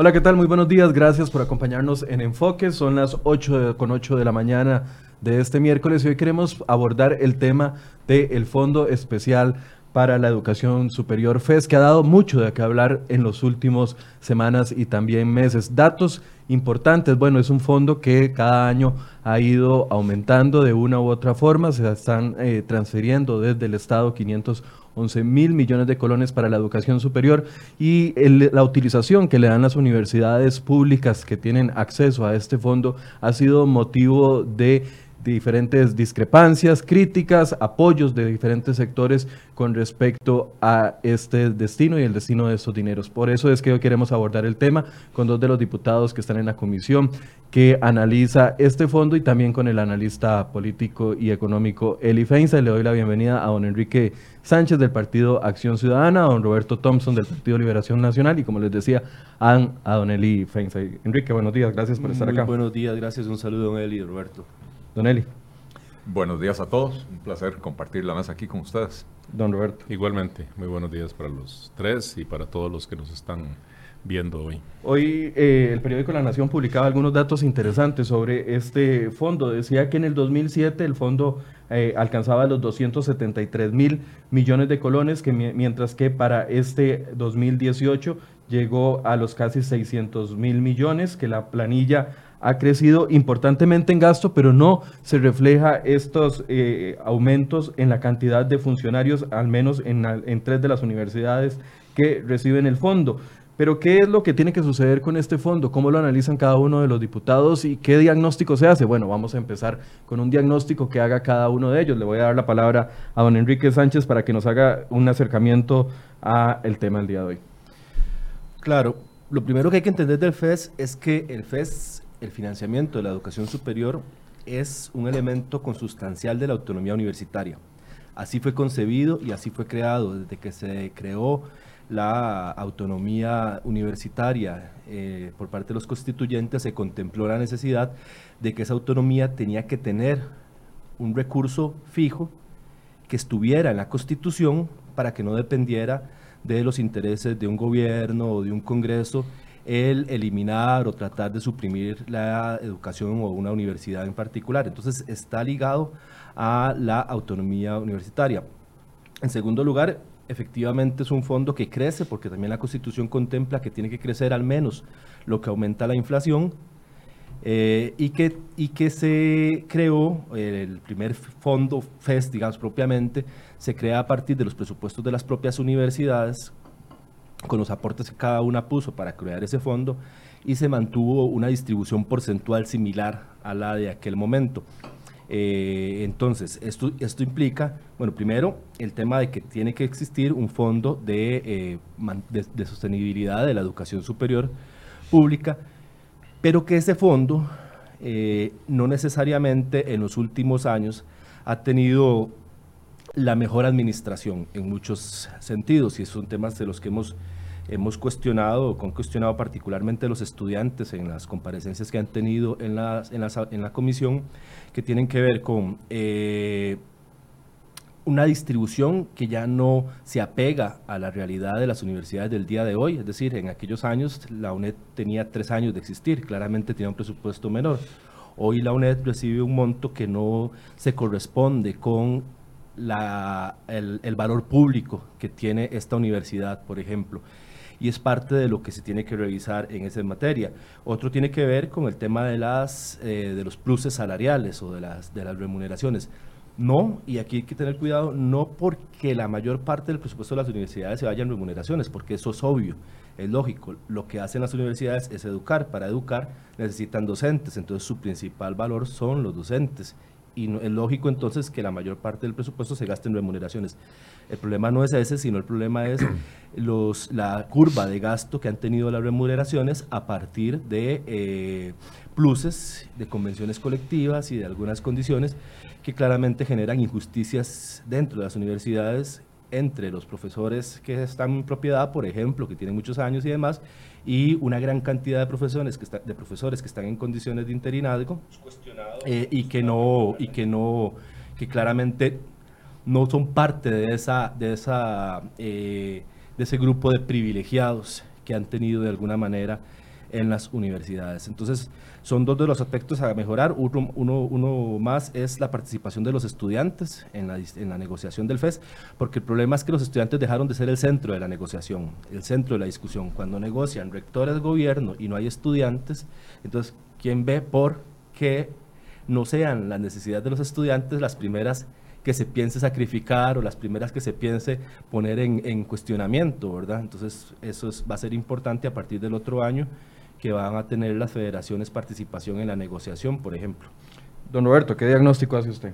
Hola, ¿qué tal? Muy buenos días. Gracias por acompañarnos en Enfoque. Son las 8 con 8 de la mañana de este miércoles y hoy queremos abordar el tema del Fondo Especial para la Educación Superior FES, que ha dado mucho de qué hablar en los últimos semanas y también meses. Datos importantes, bueno, es un fondo que cada año ha ido aumentando de una u otra forma, se están eh, transfiriendo desde el Estado 511 mil millones de colones para la educación superior y la utilización que le dan las universidades públicas que tienen acceso a este fondo ha sido motivo de diferentes discrepancias, críticas, apoyos de diferentes sectores con respecto a este destino y el destino de estos dineros. Por eso es que hoy queremos abordar el tema con dos de los diputados que están en la comisión que analiza este fondo y también con el analista político y económico Eli Feinza. Le doy la bienvenida a don Enrique Sánchez del Partido Acción Ciudadana, a don Roberto Thompson del Partido Liberación Nacional y como les decía, a, a don Eli Feinza. Enrique, buenos días, gracias por estar acá. Buenos días, gracias, un saludo don Eli y Roberto. Don Eli. Buenos días a todos, un placer compartir la mesa aquí con ustedes. Don Roberto. Igualmente, muy buenos días para los tres y para todos los que nos están viendo hoy. Hoy eh, el periódico La Nación publicaba algunos datos interesantes sobre este fondo. Decía que en el 2007 el fondo eh, alcanzaba los 273 mil millones de colones, que mientras que para este 2018 llegó a los casi 600 mil millones, que la planilla ha crecido importantemente en gasto, pero no se refleja estos eh, aumentos en la cantidad de funcionarios, al menos en, en, tres de las universidades que reciben el fondo. Pero ¿qué es lo que tiene que suceder con este fondo? ¿Cómo lo analizan cada uno de los diputados y qué diagnóstico se hace? Bueno, vamos a empezar con un diagnóstico que haga cada uno de ellos. Le voy a dar la palabra a don Enrique Sánchez para que nos haga un acercamiento a el tema del día de hoy. Claro, lo primero que hay que entender del FES es que el FES el financiamiento de la educación superior es un elemento consustancial de la autonomía universitaria. Así fue concebido y así fue creado desde que se creó la autonomía universitaria eh, por parte de los constituyentes, se contempló la necesidad de que esa autonomía tenía que tener un recurso fijo que estuviera en la Constitución para que no dependiera de los intereses de un gobierno o de un Congreso el eliminar o tratar de suprimir la educación o una universidad en particular. Entonces está ligado a la autonomía universitaria. En segundo lugar, efectivamente es un fondo que crece porque también la Constitución contempla que tiene que crecer al menos lo que aumenta la inflación eh, y, que, y que se creó, el primer fondo FES, digamos propiamente, se crea a partir de los presupuestos de las propias universidades con los aportes que cada una puso para crear ese fondo y se mantuvo una distribución porcentual similar a la de aquel momento. Eh, entonces, esto, esto implica, bueno, primero, el tema de que tiene que existir un fondo de, eh, de, sostenibilidad de la educación superior pública, pero que ese fondo eh, no necesariamente en los últimos años ha tenido la mejor administración en muchos sentidos y son temas de los que hemos, hemos cuestionado, con cuestionado particularmente los estudiantes en las comparecencias que han tenido en, las, en, en la comisión, que tienen que ver con eh, una distribución que ya no se apega a la realidad de las universidades del día de hoy, es decir, en aquellos años la UNED tenía tres años de existir, claramente tenía un presupuesto menor. Hoy la UNED recibe un monto que no se corresponde con la, el, valor público que tiene esta universidad, por ejemplo. Y es parte de lo que se tiene que revisar en esa materia. Otro tiene que ver con el tema de, las, eh, de los pluses salariales o de las, de las remuneraciones. No, y aquí hay que tener cuidado, no porque la mayor parte del presupuesto de las universidades se vaya en remuneraciones, porque eso es obvio, es lógico. Lo que hacen las universidades es educar. Para educar necesitan docentes, entonces su principal valor son los docentes y es lógico entonces que la mayor parte del presupuesto se gaste en remuneraciones. El problema no es ese, sino el problema es los, la curva de gasto que han tenido las remuneraciones a partir de eh, pluses, de convenciones colectivas y de algunas condiciones que claramente generan injusticias dentro de las universidades entre los profesores que están en propiedad, por ejemplo, que tienen muchos años y demás, y una gran cantidad de profesores que, de profesores que están en condiciones de interinazgo eh, y que no y que no que claramente no son parte de esa de esa eh, de ese grupo de privilegiados que han tenido de alguna manera en las universidades. Entonces, son dos de los aspectos a mejorar. Uno, uno, más es la participación de los estudiantes en la, en la, negociación del FES, porque el problema es que los estudiantes dejaron de ser el centro de la negociación, el centro de la discusión. Cuando negocian rectores, gobierno y no hay estudiantes, entonces, ¿quién ve por qué no sean las necesidades de los estudiantes las primeras que se piense sacrificar o las primeras que se piense poner en, en cuestionamiento, ¿verdad? Entonces, eso va a ser importante a partir del otro año que van a tener las federaciones participación en la negociación, por ejemplo. Don Roberto, ¿qué diagnóstico hace usted?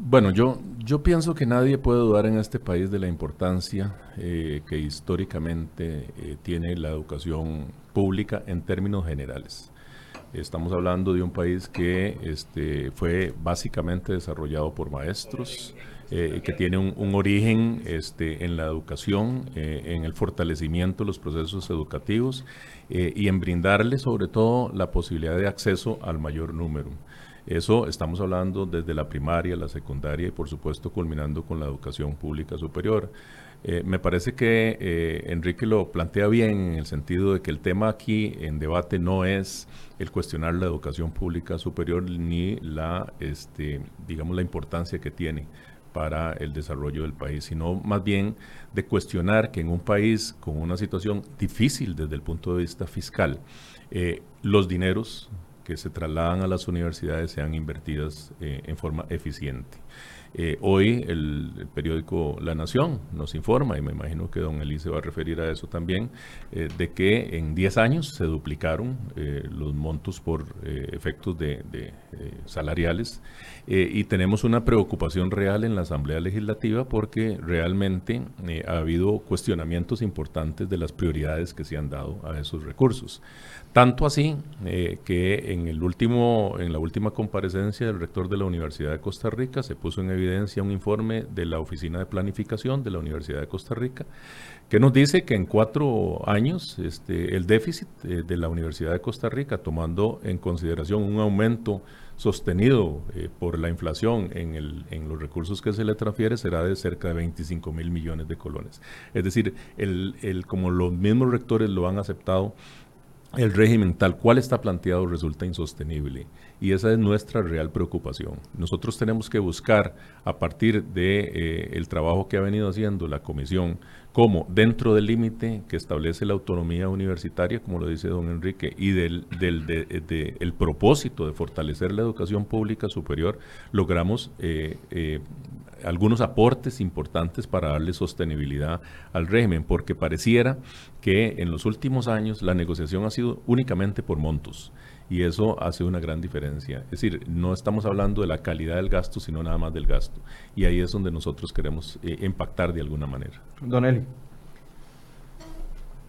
Bueno, yo, yo pienso que nadie puede dudar en este país de la importancia eh, que históricamente eh, tiene la educación pública en términos generales. Estamos hablando de un país que este, fue básicamente desarrollado por maestros, eh, que tiene un, origen este, en la educación, en el fortalecimiento de los procesos educativos eh, y en brindarle sobre todo la posibilidad de acceso al mayor número. Eso estamos hablando desde la primaria, la secundaria y por supuesto culminando con la educación pública superior. Eh, me parece que eh, Enrique lo plantea bien en el sentido de que el tema aquí en debate no es el cuestionar la educación pública superior ni la, este, digamos, la importancia que tiene para el desarrollo del país, sino más bien de cuestionar que en un país con una situación difícil desde el punto de vista fiscal, eh, los dineros que se trasladan a las universidades sean invertidas eh, en forma eficiente. Eh, hoy el, periódico La Nación nos informa, y me imagino que don Elise va a referir a eso también, eh, de que en 10 años se duplicaron eh, los montos por efectos de, salariales y tenemos una preocupación real en la Asamblea Legislativa porque realmente ha habido cuestionamientos importantes de las prioridades que se han dado a esos recursos. Tanto así que en, el último, en la última comparecencia del rector de la Universidad de Costa Rica se puso en evidencia un informe de la Oficina de Planificación de la Universidad de Costa Rica, que nos dice que en cuatro años este, el déficit eh, de la Universidad de Costa Rica, tomando en consideración un aumento sostenido eh, por la inflación en, el, en, los recursos que se le transfiere, será de cerca de 25 mil millones de colones. Es decir, el, el, como los mismos rectores lo han aceptado, el régimen tal cual está planteado resulta insostenible y esa es nuestra real preocupación. Nosotros tenemos que buscar a partir de eh, el trabajo que ha venido haciendo la comisión como dentro del límite que establece la autonomía universitaria, como lo dice don Enrique, y del, del el propósito de fortalecer la educación pública superior, logramos eh, eh, algunos aportes importantes para darle sostenibilidad al régimen, porque pareciera que en los últimos años la negociación ha sido únicamente por montos y eso hace una gran diferencia. Es decir, no estamos hablando de la calidad del gasto, sino nada más del gasto. Y ahí es donde nosotros queremos eh, impactar de alguna manera. Don Eli.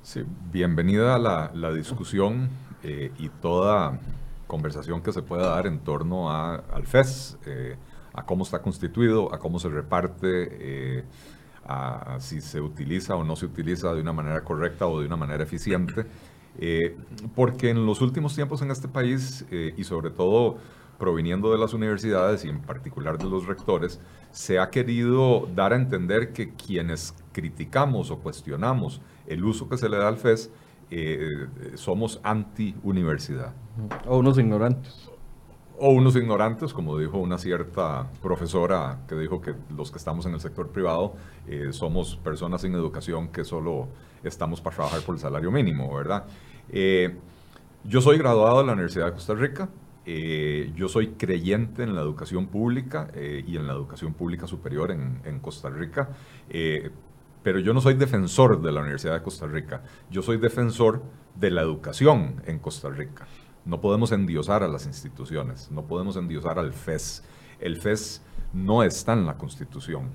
Sí, bienvenida a la, discusión eh, y toda conversación que se pueda dar en torno a, al FES. Eh, a cómo está constituido, a cómo se reparte, eh, a, si se utiliza o no se utiliza de una manera correcta o de una manera eficiente. Eh, porque en los últimos tiempos en este país, eh, y sobre todo proviniendo de las universidades y en particular de los rectores, se ha querido dar a entender que quienes criticamos o cuestionamos el uso que se le da al FES somos anti-universidad. O unos ignorantes. O unos ignorantes, como dijo una cierta profesora que dijo que los que estamos en el sector privado eh, somos personas sin educación que solo estamos para trabajar por el salario mínimo, ¿verdad? Eh, yo soy graduado de la Universidad de Costa Rica, eh, yo soy creyente en la educación pública y en la educación pública superior en, en Costa Rica, pero yo no soy defensor de la Universidad de Costa Rica, yo soy defensor de la educación en Costa Rica. No podemos endiosar a las instituciones, no podemos endiosar al FES. El FES no está en la Constitución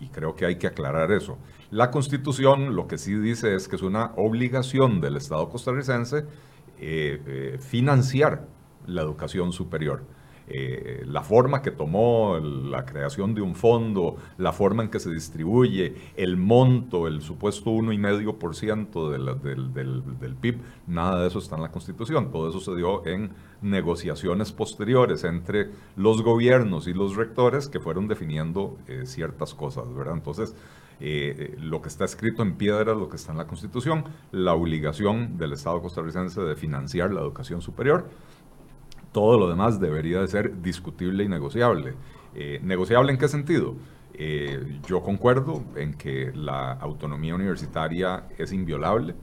y creo que hay que aclarar eso. La Constitución lo que sí dice es que es una obligación del Estado costarricense eh, eh, financiar la educación superior. Eh, la forma que tomó la creación de un fondo, la forma en que se distribuye, el monto, el supuesto 1,5% del, del, del PIB, nada de eso está en la Constitución. Todo eso se dio en negociaciones posteriores entre los gobiernos y los rectores que fueron definiendo eh, ciertas cosas, ¿verdad? Entonces, eh, lo que está escrito en piedra lo que está en la Constitución, la obligación del Estado costarricense de financiar la educación superior, todo lo demás debería de ser discutible y negociable. Eh, ¿Negociable en qué sentido? Eh, yo concuerdo en que la autonomía universitaria es inviolable,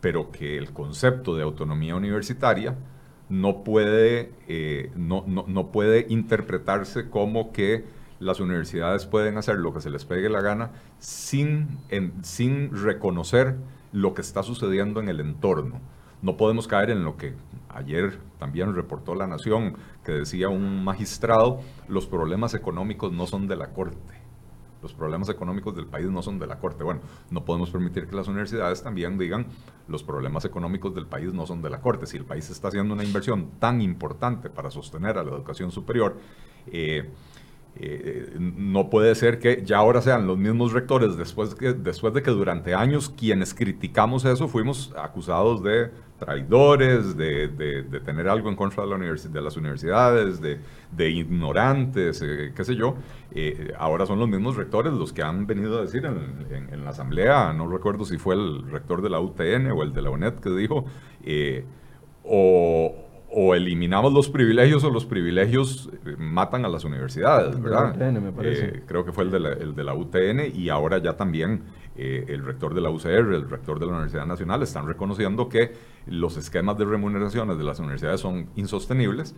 pero que el concepto de autonomía universitaria no puede, eh, no, no, puede interpretarse como que las universidades pueden hacer lo que se les pegue la gana sin, sin reconocer lo que está sucediendo en el entorno. No podemos caer en lo que ayer también reportó La Nación, que decía un magistrado, los problemas económicos no son de la Corte. Los problemas económicos del país no son de la Corte. Bueno, no podemos permitir que las universidades también digan los problemas económicos del país no son de la Corte. Si el país está haciendo una inversión tan importante para sostener a la educación superior, eh, eh, no puede ser que ya ahora sean los mismos rectores, después, que, después de que durante años quienes criticamos eso fuimos acusados de traidores, de, de, tener algo en contra de, la de las universidades, de, de ignorantes, eh, qué sé yo. Eh, ahora son los mismos rectores los que han venido a decir en, en, la asamblea, no recuerdo si fue el rector de la UTN o el de la UNED que dijo, o o eliminamos los privilegios o los privilegios eh, matan a las universidades, ¿verdad? Eh, creo que fue el de, la, el de, la, UTN y ahora ya también eh, el rector de la UCR, el rector de la Universidad Nacional están reconociendo que los esquemas de remuneraciones de las universidades son insostenibles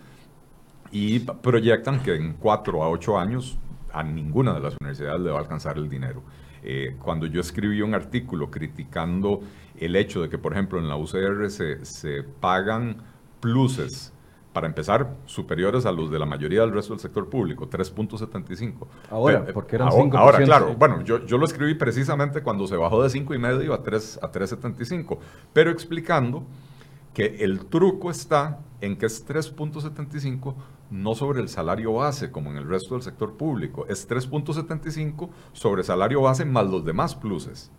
y proyectan que en cuatro a ocho años a ninguna de las universidades le va a alcanzar el dinero. cuando yo escribí un artículo criticando el hecho de que, por ejemplo, en la UCR se, se pagan pluses, para empezar, superiores a los de la mayoría del resto del sector público, 3.75. Ahora, porque eran ahora, Ahora, claro, bueno, yo, yo lo escribí precisamente cuando se bajó de 5,5 a 3 a 3.75, pero explicando que el truco está en que es 3.75 no sobre el salario base como en el resto del sector público, es 3.75 sobre salario base más los demás pluses.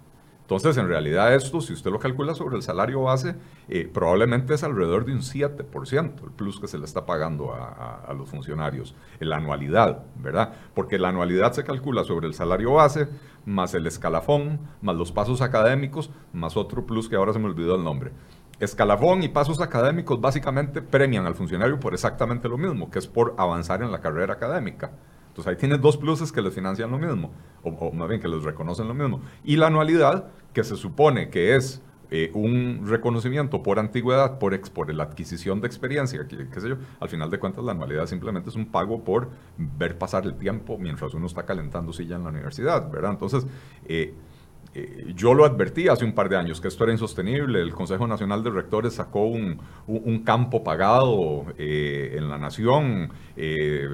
Entonces, en realidad esto, si usted lo calcula sobre el salario base, eh, probablemente es alrededor de un 7% el plus que se le está pagando a, los funcionarios, la anualidad, ¿verdad? Porque la anualidad se calcula sobre el salario base, más el escalafón, más los pasos académicos, más otro plus que ahora se me olvidó el nombre. Escalafón y pasos académicos básicamente premian al funcionario por exactamente lo mismo, que es por avanzar en la carrera académica. Entonces ahí tienes dos pluses que les financian lo mismo, o, más bien que les reconocen lo mismo. Y la anualidad, que se supone que es eh, un reconocimiento por antigüedad, por, por la adquisición de experiencia, qué, sé yo, al final de cuentas la anualidad simplemente es un pago por ver pasar el tiempo mientras uno está calentando silla en la universidad, ¿verdad? Entonces, eh, eh, yo lo advertí hace un par de años que esto era insostenible. El Consejo Nacional de Rectores sacó un, campo pagado eh, en la nación eh,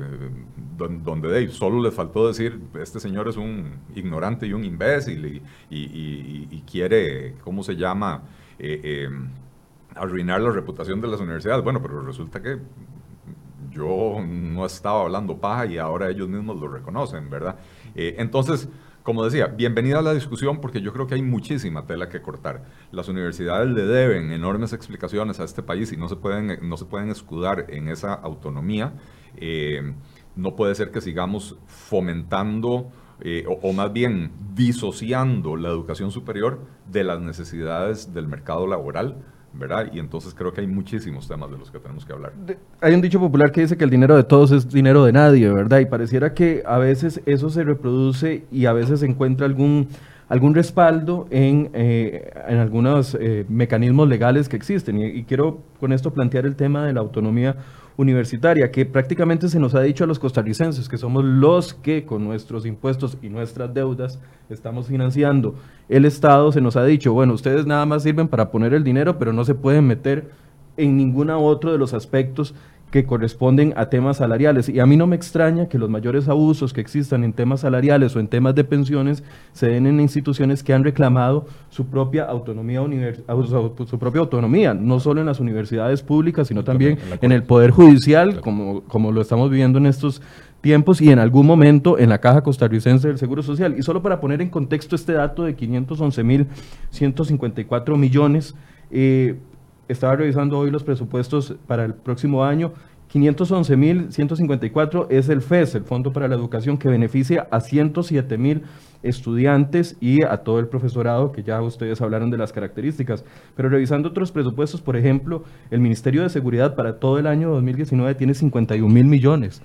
donde, solo le faltó decir, este señor es un ignorante y un imbécil y, quiere, ¿cómo se llama? arruinar la reputación de las universidades. Bueno, pero resulta que yo no estaba hablando paja y ahora ellos mismos lo reconocen, ¿verdad? entonces, como decía, bienvenida a la discusión porque yo creo que hay muchísima tela que cortar. Las universidades le deben enormes explicaciones a este país y no se pueden, no se pueden escudar en esa autonomía. Eh, no puede ser que sigamos fomentando eh, o, más bien disociando la educación superior de las necesidades del mercado laboral Y entonces creo que hay muchísimos temas de los que tenemos que hablar. hay un dicho popular que dice que el dinero de todos es dinero de nadie, ¿verdad? Y pareciera que a veces eso se reproduce y a veces se encuentra algún, algún respaldo en, eh, en algunos eh, mecanismos legales que existen. y quiero con esto plantear el tema de la autonomía universitaria, que prácticamente se nos ha dicho a los costarricenses que somos los que con nuestros impuestos y nuestras deudas estamos financiando. El Estado, se nos ha dicho, bueno, ustedes nada más sirven para poner el dinero, pero no se pueden meter en ninguna otro de los aspectos que corresponden a temas salariales. Y a mí no me extraña que los mayores abusos que existan en temas salariales o en temas de pensiones se den en instituciones que han reclamado su propia autonomía, su propia autonomía, no solo en las universidades públicas, sino también en el Poder Judicial, como, como lo estamos viviendo en estos tiempos y en algún momento en la Caja Costarricense del Seguro Social. Y solo para poner en contexto este dato de 511.154 millones, eh, estaba revisando hoy los presupuestos para el próximo año. 511.154 es el FES, el Fondo para la Educación, que beneficia a 107.000 estudiantes y a todo el profesorado, que ya ustedes hablaron de las características. Pero revisando otros presupuestos, por ejemplo, el Ministerio de Seguridad para todo el año 2019 tiene 51 mil millones,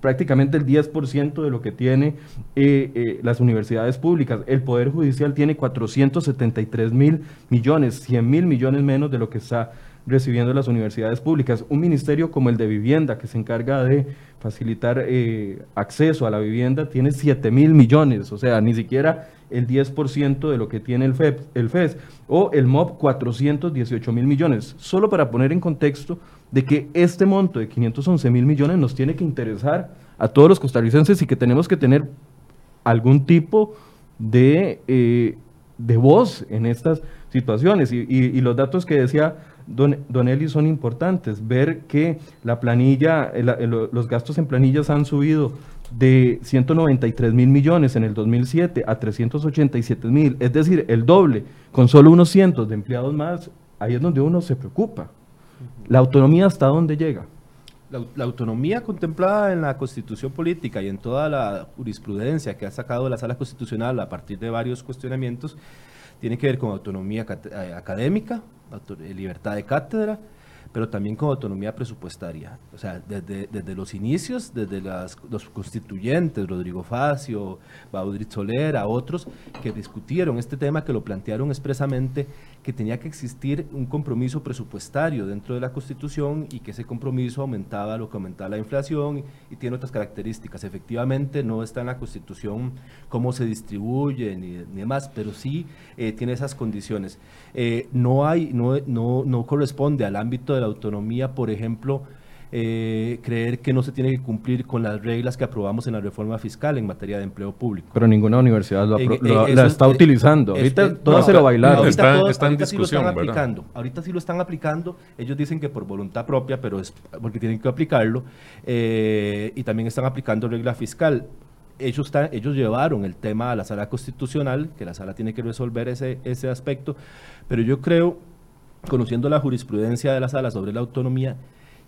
prácticamente el 10% de lo que tiene eh, eh, las universidades públicas. El Poder Judicial tiene 473 mil millones, 100 mil millones menos de lo que está recibiendo las universidades públicas. Un ministerio como el de vivienda, que se encarga de facilitar eh, acceso a la vivienda, tiene 7 mil millones, o sea, ni siquiera el 10% de lo que tiene el, FEP, el FES, o el MOB 418 mil millones, solo para poner en contexto de que este monto de 511 mil millones nos tiene que interesar a todos los costarricenses y que tenemos que tener algún tipo de, eh, de voz en estas situaciones. y los datos que decía don, don Eli, son importantes. Ver que la planilla, los gastos en planillas han subido de 193 mil millones en el 2007 a 387 mil, es decir, el doble, con solo unos cientos de empleados más, ahí es donde uno se preocupa. ¿La autonomía hasta dónde llega? La, la, autonomía contemplada en la constitución política y en toda la jurisprudencia que ha sacado la sala constitucional a partir de varios cuestionamientos tiene que ver con autonomía eh, académica, eh, libertad de cátedra, pero también con autonomía presupuestaria. O sea, desde, desde los inicios, desde los constituyentes, Rodrigo Facio, Baudrit Soler, a otros que discutieron este tema, que lo plantearon expresamente, que tenía que existir un compromiso presupuestario dentro de la Constitución y que ese compromiso aumentaba lo que aumentaba la inflación y, tiene otras características. Efectivamente, no está en la Constitución cómo se distribuye ni, ni demás, pero sí eh, tiene esas condiciones. Eh, no, hay, no, no, no corresponde al ámbito de la autonomía, por ejemplo, eh, creer que no se tiene que cumplir con las reglas que aprobamos en la reforma fiscal en materia de empleo público. Pero ninguna universidad lo, la está utilizando. Ahorita todo se lo bailaron. Ahorita, está, en discusión, sí lo están aplicando. Ahorita sí lo están aplicando. Ellos dicen que por voluntad propia, pero es porque tienen que aplicarlo. Eh, y también están aplicando regla fiscal. Ellos, están, ellos llevaron el tema a la sala constitucional, que la sala tiene que resolver ese, ese aspecto. Pero yo creo conociendo la jurisprudencia de la sala sobre la autonomía,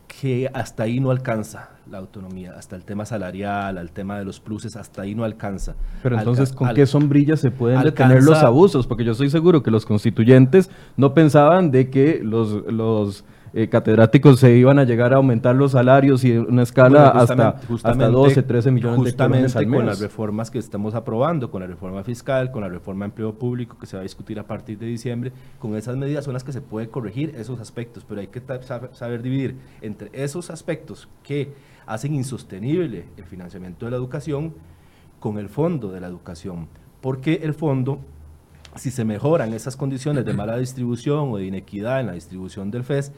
que hasta ahí no alcanza la autonomía, hasta el tema salarial, al tema de los pluses, hasta ahí no alcanza. Pero entonces, ¿con qué sombrilla se pueden detener los abusos? Porque yo estoy seguro que los constituyentes no pensaban de que los, los eh, catedráticos se iban a llegar a aumentar los salarios y una escala hasta, hasta 12, 13 millones de dólares al mes. con las reformas que estamos aprobando, con la reforma fiscal, con la reforma de empleo público que se va a discutir a partir de diciembre, con esas medidas son las que se puede corregir esos aspectos, pero hay que saber dividir entre esos aspectos que hacen insostenible el financiamiento de la educación con el fondo de la educación, porque el fondo si se mejoran esas condiciones de mala distribución o de inequidad en la distribución del FES,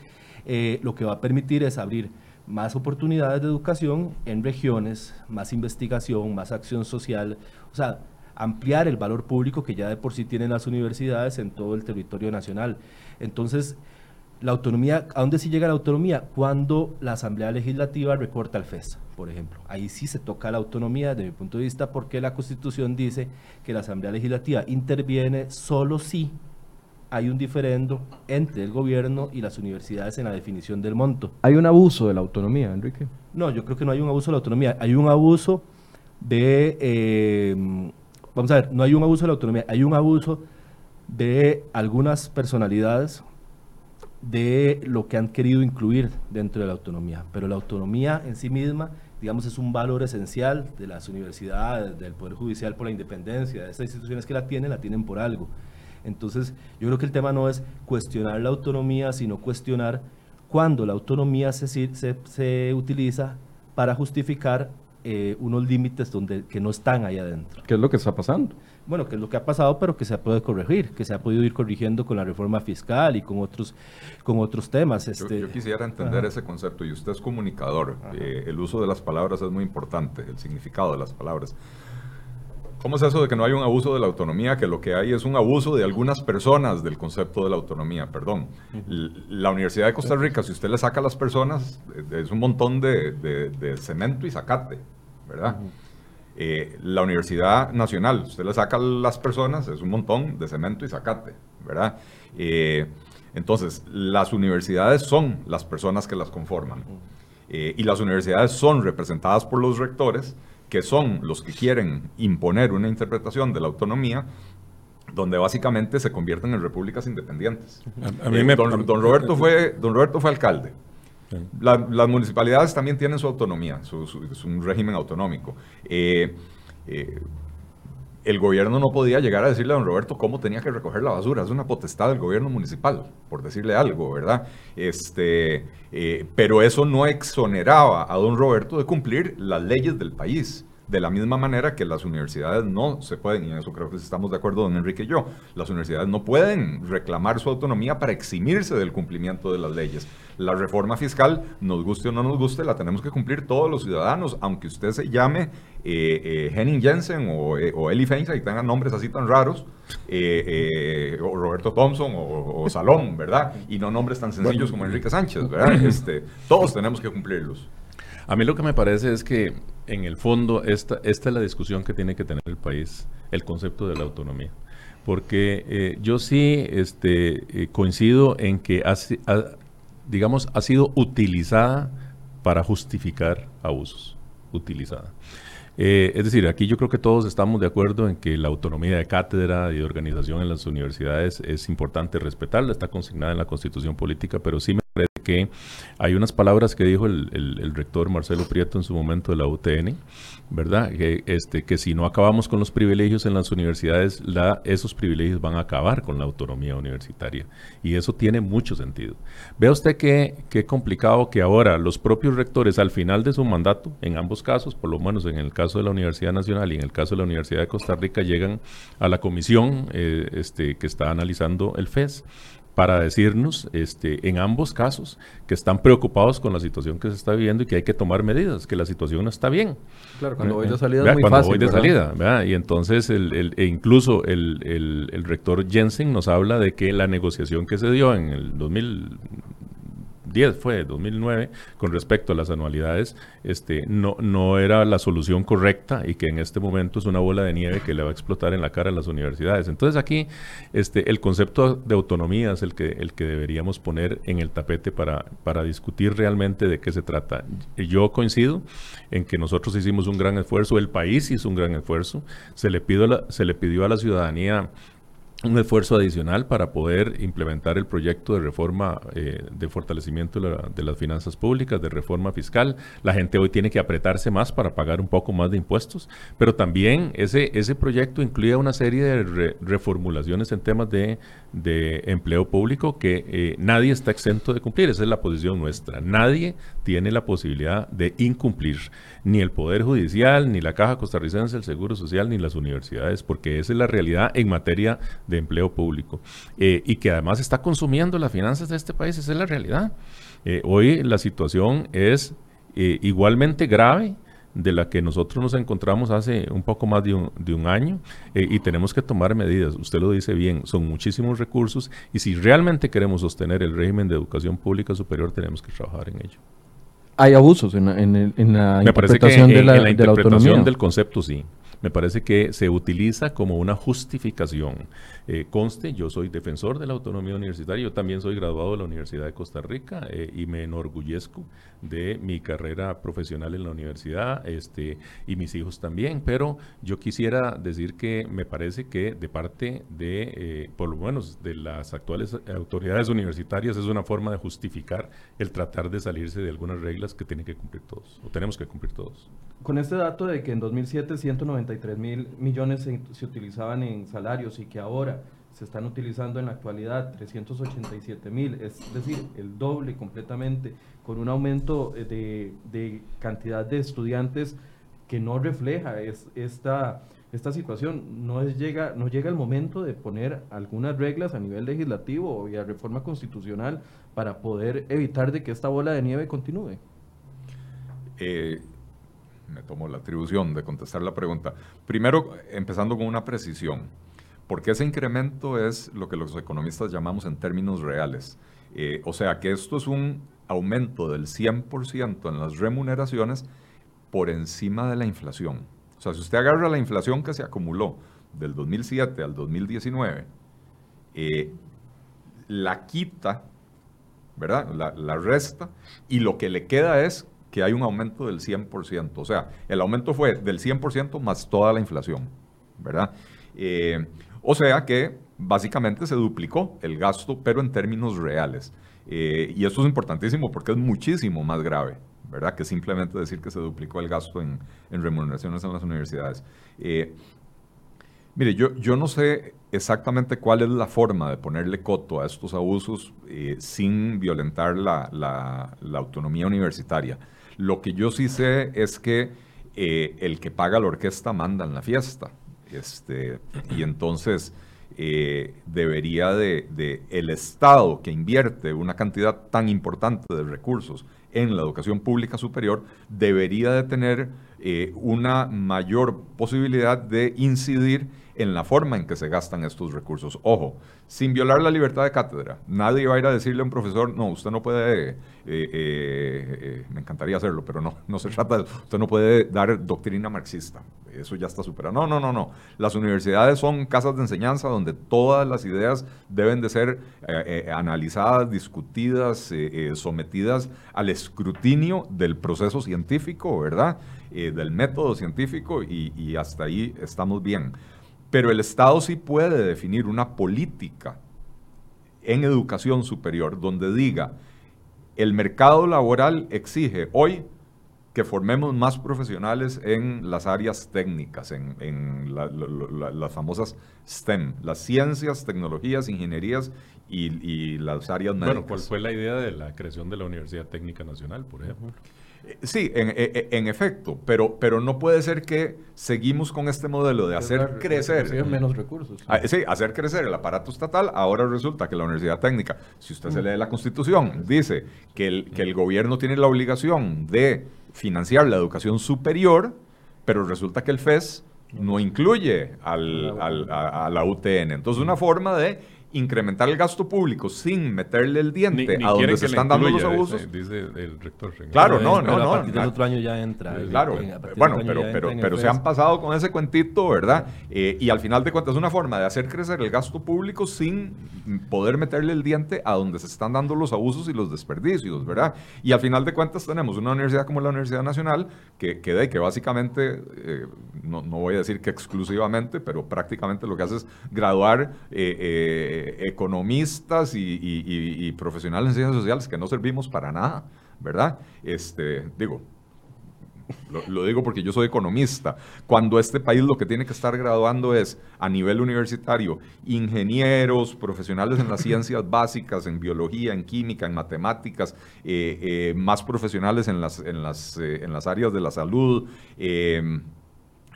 eh, lo que va a permitir es abrir más oportunidades de educación en regiones, más investigación, más acción social, o sea, ampliar el valor público que ya de por sí tienen las universidades en todo el territorio nacional. Entonces, la autonomía, ¿a dónde sí llega la autonomía? Cuando la Asamblea Legislativa recorta el FES, por ejemplo. Ahí sí se toca la autonomía desde mi punto de vista porque la Constitución dice que la Asamblea Legislativa interviene solo si hay un diferendo entre el gobierno y las universidades en la definición del monto. ¿Hay un abuso de la autonomía, Enrique? No, yo creo que no hay un abuso de la autonomía. Hay un abuso de... Eh, vamos a ver, no hay un abuso de la autonomía, hay un abuso de algunas personalidades de lo que han querido incluir dentro de la autonomía. Pero la autonomía en sí misma, digamos, es un valor esencial de las universidades, del Poder Judicial por la independencia, de estas instituciones que la tienen, la tienen por algo. Entonces, yo creo que el tema no es cuestionar la autonomía, sino cuestionar cuándo la autonomía se, se, utiliza para justificar eh, unos límites donde, que no están ahí adentro. ¿Qué es lo que está pasando? Bueno, que es lo que ha pasado, pero que se puede corregir, que se ha podido ir corrigiendo con la reforma fiscal y con otros, con otros temas. Este, yo, quisiera entender ese concepto, y usted es comunicador, eh, el uso de las palabras es muy importante, el significado de las palabras. ¿Cómo es eso de que no hay un abuso de la autonomía? Que lo que hay es un abuso de algunas personas del concepto de la autonomía, perdón. La Universidad de Costa Rica, si usted le saca a las personas, eh, es un montón de, cemento y zacate, ¿verdad? Eh, la Universidad Nacional, usted le saca a las personas, es un montón de cemento y zacate, ¿verdad? Eh, entonces, las universidades son las personas que las conforman. y las universidades son representadas por los rectores, que son los que quieren imponer una interpretación de la autonomía donde básicamente se convierten en repúblicas independientes. Eh, don, Roberto fue, don Roberto fue alcalde. las municipalidades también tienen su autonomía, su, un régimen autonómico. Eh, eh, el gobierno no podía llegar a decirle a don Roberto cómo tenía que recoger la basura. Es una potestad del gobierno municipal, por decirle algo, ¿verdad? Este, pero eso no exoneraba a don Roberto de cumplir las leyes del país. De la misma manera que las universidades no se pueden, y en eso creo que estamos de acuerdo don Enrique y yo, las universidades no pueden reclamar su autonomía para eximirse del cumplimiento de las leyes. La reforma fiscal, nos guste o no nos guste, la tenemos que cumplir todos los ciudadanos, aunque usted se llame eh, eh Henning Jensen o, eh, o Eli Feinstein y tengan nombres así tan raros, eh, o Roberto Thompson o, Salón, ¿verdad? Y no nombres tan sencillos como Enrique Sánchez, ¿verdad? Este, todos tenemos que cumplirlos. A mí lo que me parece es que en el fondo esta, esta es la discusión que tiene que tener el país, el concepto de la autonomía. Porque eh, yo sí este, eh, coincido en que ha, digamos, ha sido utilizada para justificar abusos. Utilizada. Eh, es decir, aquí yo creo que todos estamos de acuerdo en que la autonomía de cátedra y de organización en las universidades es importante respetarla, está consignada en la constitución política, pero sí me parece que hay unas palabras que dijo el, rector Marcelo Prieto en su momento de la UTN, ¿verdad? Que, este, que si no acabamos con los privilegios en las universidades, esos privilegios van a acabar con la autonomía universitaria. Y eso tiene mucho sentido. Vea usted qué, qué complicado que ahora los propios rectores al final de su mandato, en ambos casos, por lo menos en el caso de la Universidad Nacional y en el caso de la Universidad de Costa Rica, llegan a la comisión eh, este, que está analizando el FES para decirnos este, en ambos casos que están preocupados con la situación que se está viviendo y que hay que tomar medidas, que la situación no está bien. Claro, cuando voy de salida es muy cuando voy de salida, y entonces el, e incluso el, el, rector Jensen nos habla de que la negociación que se dio en el 2000 10 fue, 2009, con respecto a las anualidades, este, no, no era la solución correcta y que en este momento es una bola de nieve que le va a explotar en la cara a las universidades. Entonces aquí este, el concepto de autonomía es el que, el que deberíamos poner en el tapete para, para discutir realmente de qué se trata. Yo coincido en que nosotros hicimos un gran esfuerzo, el país hizo un gran esfuerzo, se le, pidió se le pidió a la ciudadanía un esfuerzo adicional para poder implementar el proyecto de reforma eh, de fortalecimiento de, las finanzas públicas, de reforma fiscal. La gente hoy tiene que apretarse más para pagar un poco más de impuestos, pero también ese, ese proyecto incluye una serie de reformulaciones en temas de, empleo público que eh, nadie está exento de cumplir. Esa es la posición nuestra. Nadie tiene la posibilidad de incumplir ni el Poder Judicial, ni la Caja Costarricense del Seguro Social, ni las universidades, porque esa es la realidad en materia de empleo público. Eh, y que además está consumiendo las finanzas de este país, esa es la realidad. Eh, hoy la situación es igualmente grave de la que nosotros nos encontramos hace un poco más de un, de un año y tenemos que tomar medidas. Usted lo dice bien, son muchísimos recursos y si realmente queremos sostener el régimen de educación pública superior tenemos que trabajar en ello hay abusos en, la interpretación, de, la, en la interpretación del concepto, sí me parece que se utiliza como una justificación. Eh, conste, yo soy defensor de la autonomía universitaria, yo también soy graduado de la Universidad de Costa Rica eh, y me enorgullezco de mi carrera profesional en la universidad este, y mis hijos también, pero yo quisiera decir que me parece que de parte de, eh, por lo menos de las actuales autoridades universitarias, es una forma de justificar el tratar de salirse de algunas reglas que tienen que cumplir todos, o tenemos que cumplir todos. Con este dato de que en 2007 190 mil millones se, utilizaban en salarios y que ahora se están utilizando en la actualidad 387 mil, es decir, el doble completamente, con un aumento eh, de, de cantidad de estudiantes que no refleja es, esta, esta situación. No, es, llega, no llega el momento de poner algunas reglas a nivel legislativo y a reforma constitucional para poder evitar de que esta bola de nieve continúe. Eh, me tomo la atribución de contestar la pregunta. Primero, empezando con una precisión, porque ese incremento es lo que los economistas llamamos en términos reales. Eh, o sea, que esto es un aumento del 100% en las remuneraciones por encima de la inflación. O sea, si usted agarra la inflación que se acumuló del 2007 al 2019, eh, la quita, ¿verdad? La, resta y lo que le queda es que hay un aumento del 100%. O sea, el aumento fue del 100% más toda la inflación, ¿verdad? Eh, o sea que básicamente se duplicó el gasto, pero en términos reales. Eh, y esto es importantísimo porque es muchísimo más grave, ¿verdad? Que simplemente decir que se duplicó el gasto en, remuneraciones en las universidades. Eh, mire, yo, yo no sé exactamente cuál es la forma de ponerle coto a estos abusos sin violentar la, la autonomía universitaria. Lo que yo sí sé es que eh, el que paga la orquesta manda en la fiesta. Este, y entonces eh, debería de, el Estado que invierte una cantidad tan importante de recursos en la educación pública superior, debería de tener eh, una mayor posibilidad de incidir en la forma en que se gastan estos recursos. Ojo, sin violar la libertad de cátedra. Nadie va a ir a decirle a un profesor, no, usted no puede, eh, eh, eh, me encantaría hacerlo, pero no, no se trata de. Usted no puede dar doctrina marxista. Eso ya está superado. No, no, no, no. Las universidades son casas de enseñanza donde todas las ideas deben de ser analizadas, discutidas, sometidas al escrutinio del proceso científico, ¿verdad? del método científico y hasta ahí estamos bien. Pero el Estado sí puede definir una política en educación superior donde diga, el mercado laboral exige hoy que formemos más profesionales en las áreas técnicas, en, las famosas STEM, las ciencias, tecnologías, ingenierías y, las áreas médicas. Bueno, ¿cuál fue la idea de la creación de la Universidad Técnica Nacional, por ejemplo? Sí, en, en, efecto, pero, pero no puede ser que seguimos con este modelo de hacer crecer. menos recursos. Ah, sí, hacer crecer el aparato estatal. Ahora resulta que la Universidad Técnica, si usted se lee la Constitución, dice que el, que el gobierno tiene la obligación de financiar la educación superior, pero resulta que el FES no incluye al, al, a, a la UTN. Entonces, una forma de incrementar el gasto público sin meterle el diente a donde se están dando los abusos. Dice, el rector. Claro, no, no, no. A partir del otro año ya entra. Claro, bueno, pero, pero, pero se han pasado con ese cuentito, ¿verdad? Eh, y al final de cuentas es una forma de hacer crecer el gasto público sin poder meterle el diente a donde se están dando los abusos y los desperdicios, ¿verdad? Y al final de cuentas tenemos una universidad como la Universidad Nacional que, que, de, que básicamente, eh, no, no, voy a decir que exclusivamente, pero prácticamente lo que hace es graduar eh, eh, economistas y, profesionales en ciencias sociales que no servimos para nada, ¿verdad? Este, digo, lo, digo porque yo soy economista. Cuando este país lo que tiene que estar graduando es a nivel universitario ingenieros, profesionales en las ciencias básicas, en biología, en química, en matemáticas, eh, eh, más profesionales en las, en, las, en las áreas de la salud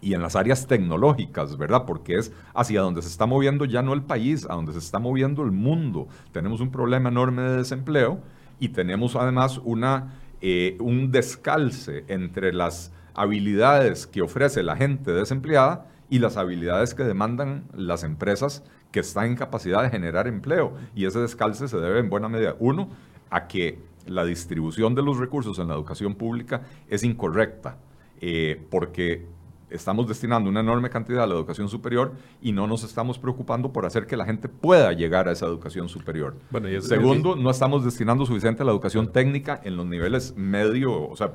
y en las áreas tecnológicas, ¿verdad? Porque es hacia donde se está moviendo ya no el país, a donde se está moviendo el mundo. Tenemos un problema enorme de desempleo y tenemos además una, eh, un descalce entre las habilidades que ofrece la gente desempleada y las habilidades que demandan las empresas que están en capacidad de generar empleo. Y ese descalce se debe en buena medida, uno, a que la distribución de los recursos en la educación pública es incorrecta, eh, porque estamos destinando una enorme cantidad a la educación superior y no nos estamos preocupando por hacer que la gente pueda llegar a esa educación superior. Bueno, y Segundo, no estamos destinando suficiente a la educación técnica en los niveles medio, o sea,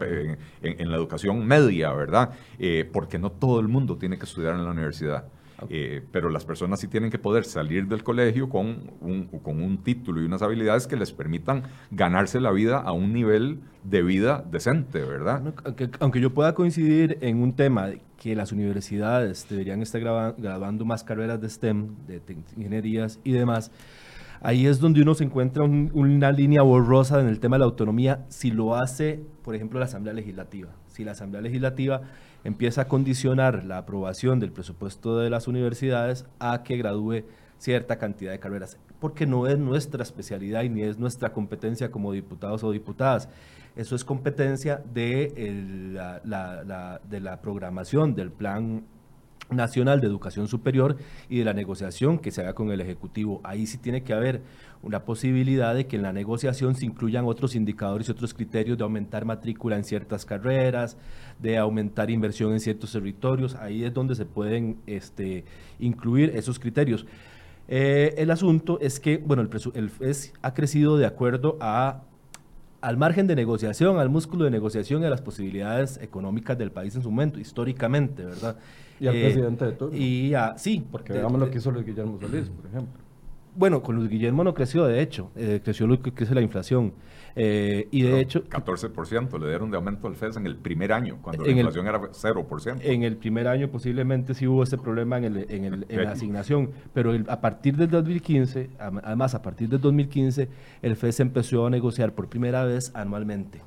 en, la educación media, ¿verdad? Eh, porque no todo el mundo tiene que estudiar en la universidad. Eh, pero las personas sí tienen que poder salir del colegio con un, con un título y unas habilidades que les permitan ganarse la vida a un nivel de vida decente, ¿verdad? Aunque, aunque yo pueda coincidir en un tema que las universidades deberían estar grabando más carreras de STEM, de ingenierías y demás, ahí es donde uno se encuentra una línea borrosa en el tema de la autonomía si lo hace, por ejemplo, la Asamblea Legislativa. Si la Asamblea Legislativa empieza a condicionar la aprobación del presupuesto de las universidades a que gradúe cierta cantidad de carreras, porque no es nuestra especialidad y ni es nuestra competencia como diputados o diputadas. Eso es competencia de, la, programación del plan Nacional de Educación Superior y de la negociación que se haga con el Ejecutivo. Ahí sí tiene que haber una posibilidad de que en la negociación se incluyan otros indicadores y otros criterios de aumentar matrícula en ciertas carreras, de aumentar inversión en ciertos territorios. Ahí es donde se pueden este, incluir esos criterios. Eh, el asunto es que, bueno, el, el ha crecido de acuerdo a al margen de negociación, al músculo de negociación y a las posibilidades económicas del país en su momento, históricamente, ¿verdad? Y al eh, presidente de turno. Y a, sí. Porque veamos lo que hizo Luis Guillermo Solís, por ejemplo. Bueno, con Luis Guillermo no creció, de hecho, eh, creció lo que crece la inflación. Eh, y de hecho... 14% le dieron de aumento al FES en el primer año, cuando la inflación era 0%. En el primer año posiblemente sí hubo ese problema en, el, en, el, en la asignación, pero a partir del 2015, además a partir del 2015, el FES empezó a negociar por primera vez anualmente.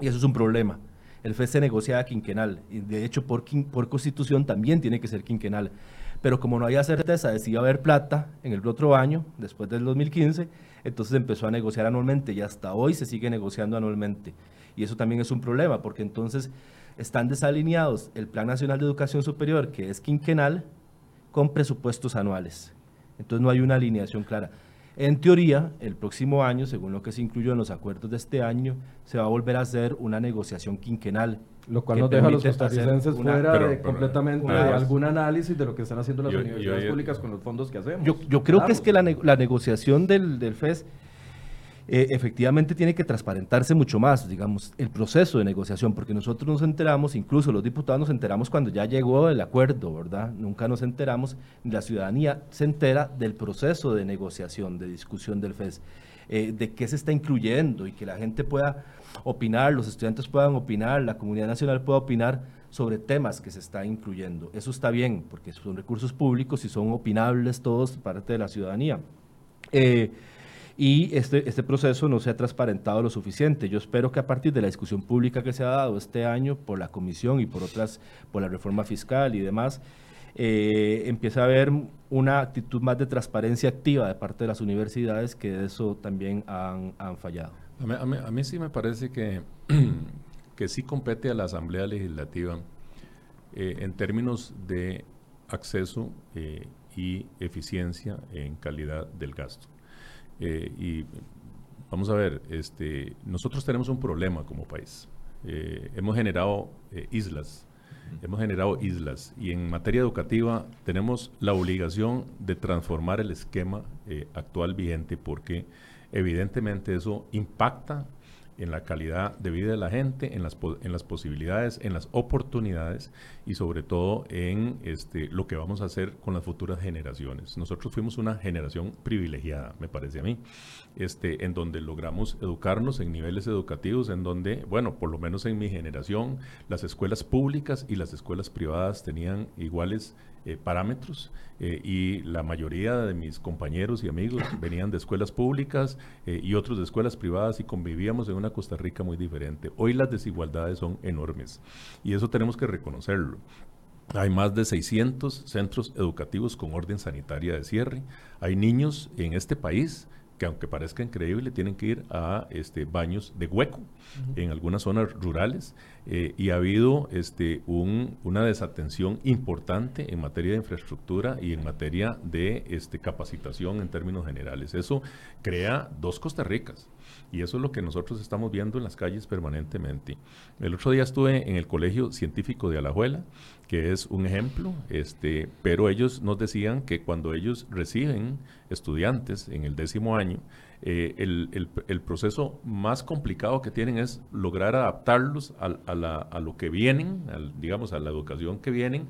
Y eso es un problema el FED se negocia quinquenal y de hecho por, por constitución también tiene que ser quinquenal. Pero como no había certeza de si iba a haber plata en el otro año, después del 2015, entonces empezó a negociar anualmente y hasta hoy se sigue negociando anualmente. Y eso también es un problema porque entonces están desalineados el Plan Nacional de Educación Superior, que es quinquenal, con presupuestos anuales. Entonces no hay una alineación clara. En teoría, el próximo año, según lo que se incluyó en los acuerdos de este año, se va a volver a hacer una negociación quinquenal. Lo cual nos deja a los costarricenses fuera completamente de algún análisis de lo que están haciendo las universidades públicas con los fondos que hacemos. Yo, creo que es que la, la negociación del, del FES eh, efectivamente tiene que transparentarse mucho más, digamos, el proceso de negociación, porque nosotros nos enteramos, incluso los diputados nos enteramos cuando ya llegó el acuerdo, ¿verdad? Nunca nos enteramos, la ciudadanía se entera del proceso de negociación, de discusión del FES, eh, de qué se está incluyendo y que la gente pueda opinar, los estudiantes puedan opinar, la comunidad nacional pueda opinar sobre temas que se está incluyendo. Eso está bien, porque son recursos públicos y son opinables todos parte de la ciudadanía. Eh, y este, este proceso no se ha transparentado lo suficiente. Yo espero que a partir de la discusión pública que se ha dado este año por la comisión y por otras, por la reforma fiscal y demás, eh, empiece a haber una actitud más de transparencia activa de parte de las universidades que de eso también han, han fallado. A mí, a, mí, sí me parece que, que sí compete a la Asamblea Legislativa eh, en términos de acceso eh, y eficiencia en calidad del gasto. Eh, y vamos a ver, este, nosotros tenemos un problema como país. Eh, hemos generado eh, islas, hemos generado islas y en materia educativa tenemos la obligación de transformar el esquema actual vigente porque evidentemente eso impacta en la calidad de vida de la gente, en las, en las posibilidades, en las oportunidades y sobre todo en este, lo que vamos a hacer con las futuras generaciones. Nosotros fuimos una generación privilegiada, me parece a mí, este, en donde logramos educarnos en niveles educativos, en donde, bueno, por lo menos en mi generación, las escuelas públicas y las escuelas privadas tenían iguales eh, parámetros eh, y la mayoría de mis compañeros y amigos venían de escuelas públicas eh, y otros de escuelas privadas y convivíamos en una Costa Rica muy diferente. Hoy las desigualdades son enormes y eso tenemos que reconocerlo. Hay más de 600 centros educativos con orden sanitaria de cierre. Hay niños en este país que aunque parezca increíble, tienen que ir a este, baños de hueco en algunas zonas rurales eh, y ha habido este, un, una desatención importante en materia de infraestructura y en materia de este, capacitación en términos generales. Eso crea dos Costa Ricas. Y eso es lo que nosotros estamos viendo en las calles permanentemente. El otro día estuve en el Colegio Científico de Alajuela, que es un ejemplo, este, pero ellos nos decían que cuando ellos reciben estudiantes en el décimo año, eh, el, el, proceso más complicado que tienen es lograr adaptarlos a, a, lo que vienen, digamos, a la educación que vienen,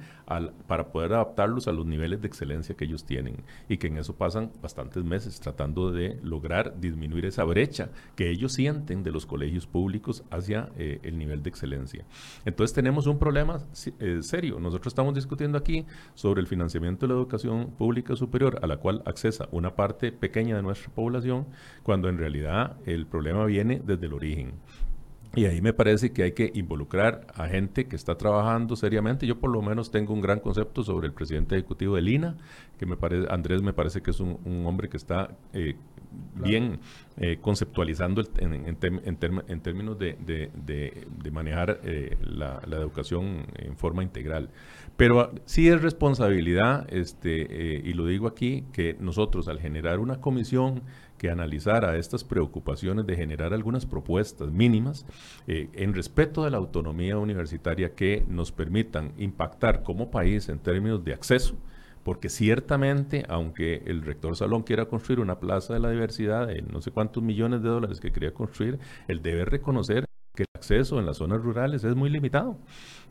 para poder adaptarlos a los niveles de excelencia que ellos tienen. Y que en eso pasan bastantes meses tratando de lograr disminuir esa brecha que ellos sienten de los colegios públicos hacia eh, el nivel de excelencia. Entonces tenemos un problema eh, serio. Nosotros estamos discutiendo aquí sobre el financiamiento de la educación pública superior, a la cual accesa una parte pequeña de nuestra población cuando en realidad el problema viene desde el origen. Y ahí me parece que hay que involucrar a gente que está trabajando seriamente. Yo por lo menos tengo un gran concepto sobre el presidente ejecutivo de Lina, que me parece, Andrés me parece que es un, hombre que está eh, bien eh, conceptualizando en, términos de, manejar eh, la, educación en forma integral. Pero sí es responsabilidad, este, y lo digo aquí, que nosotros al generar una comisión que analizara estas preocupaciones de generar algunas propuestas mínimas eh, en respeto de la autonomía universitaria que nos permitan impactar como país en términos de acceso, porque ciertamente, aunque el rector Salón quiera construir una plaza de la diversidad de no sé cuántos millones de dólares que quería construir, él debe reconocer acceso en las zonas rurales es muy limitado.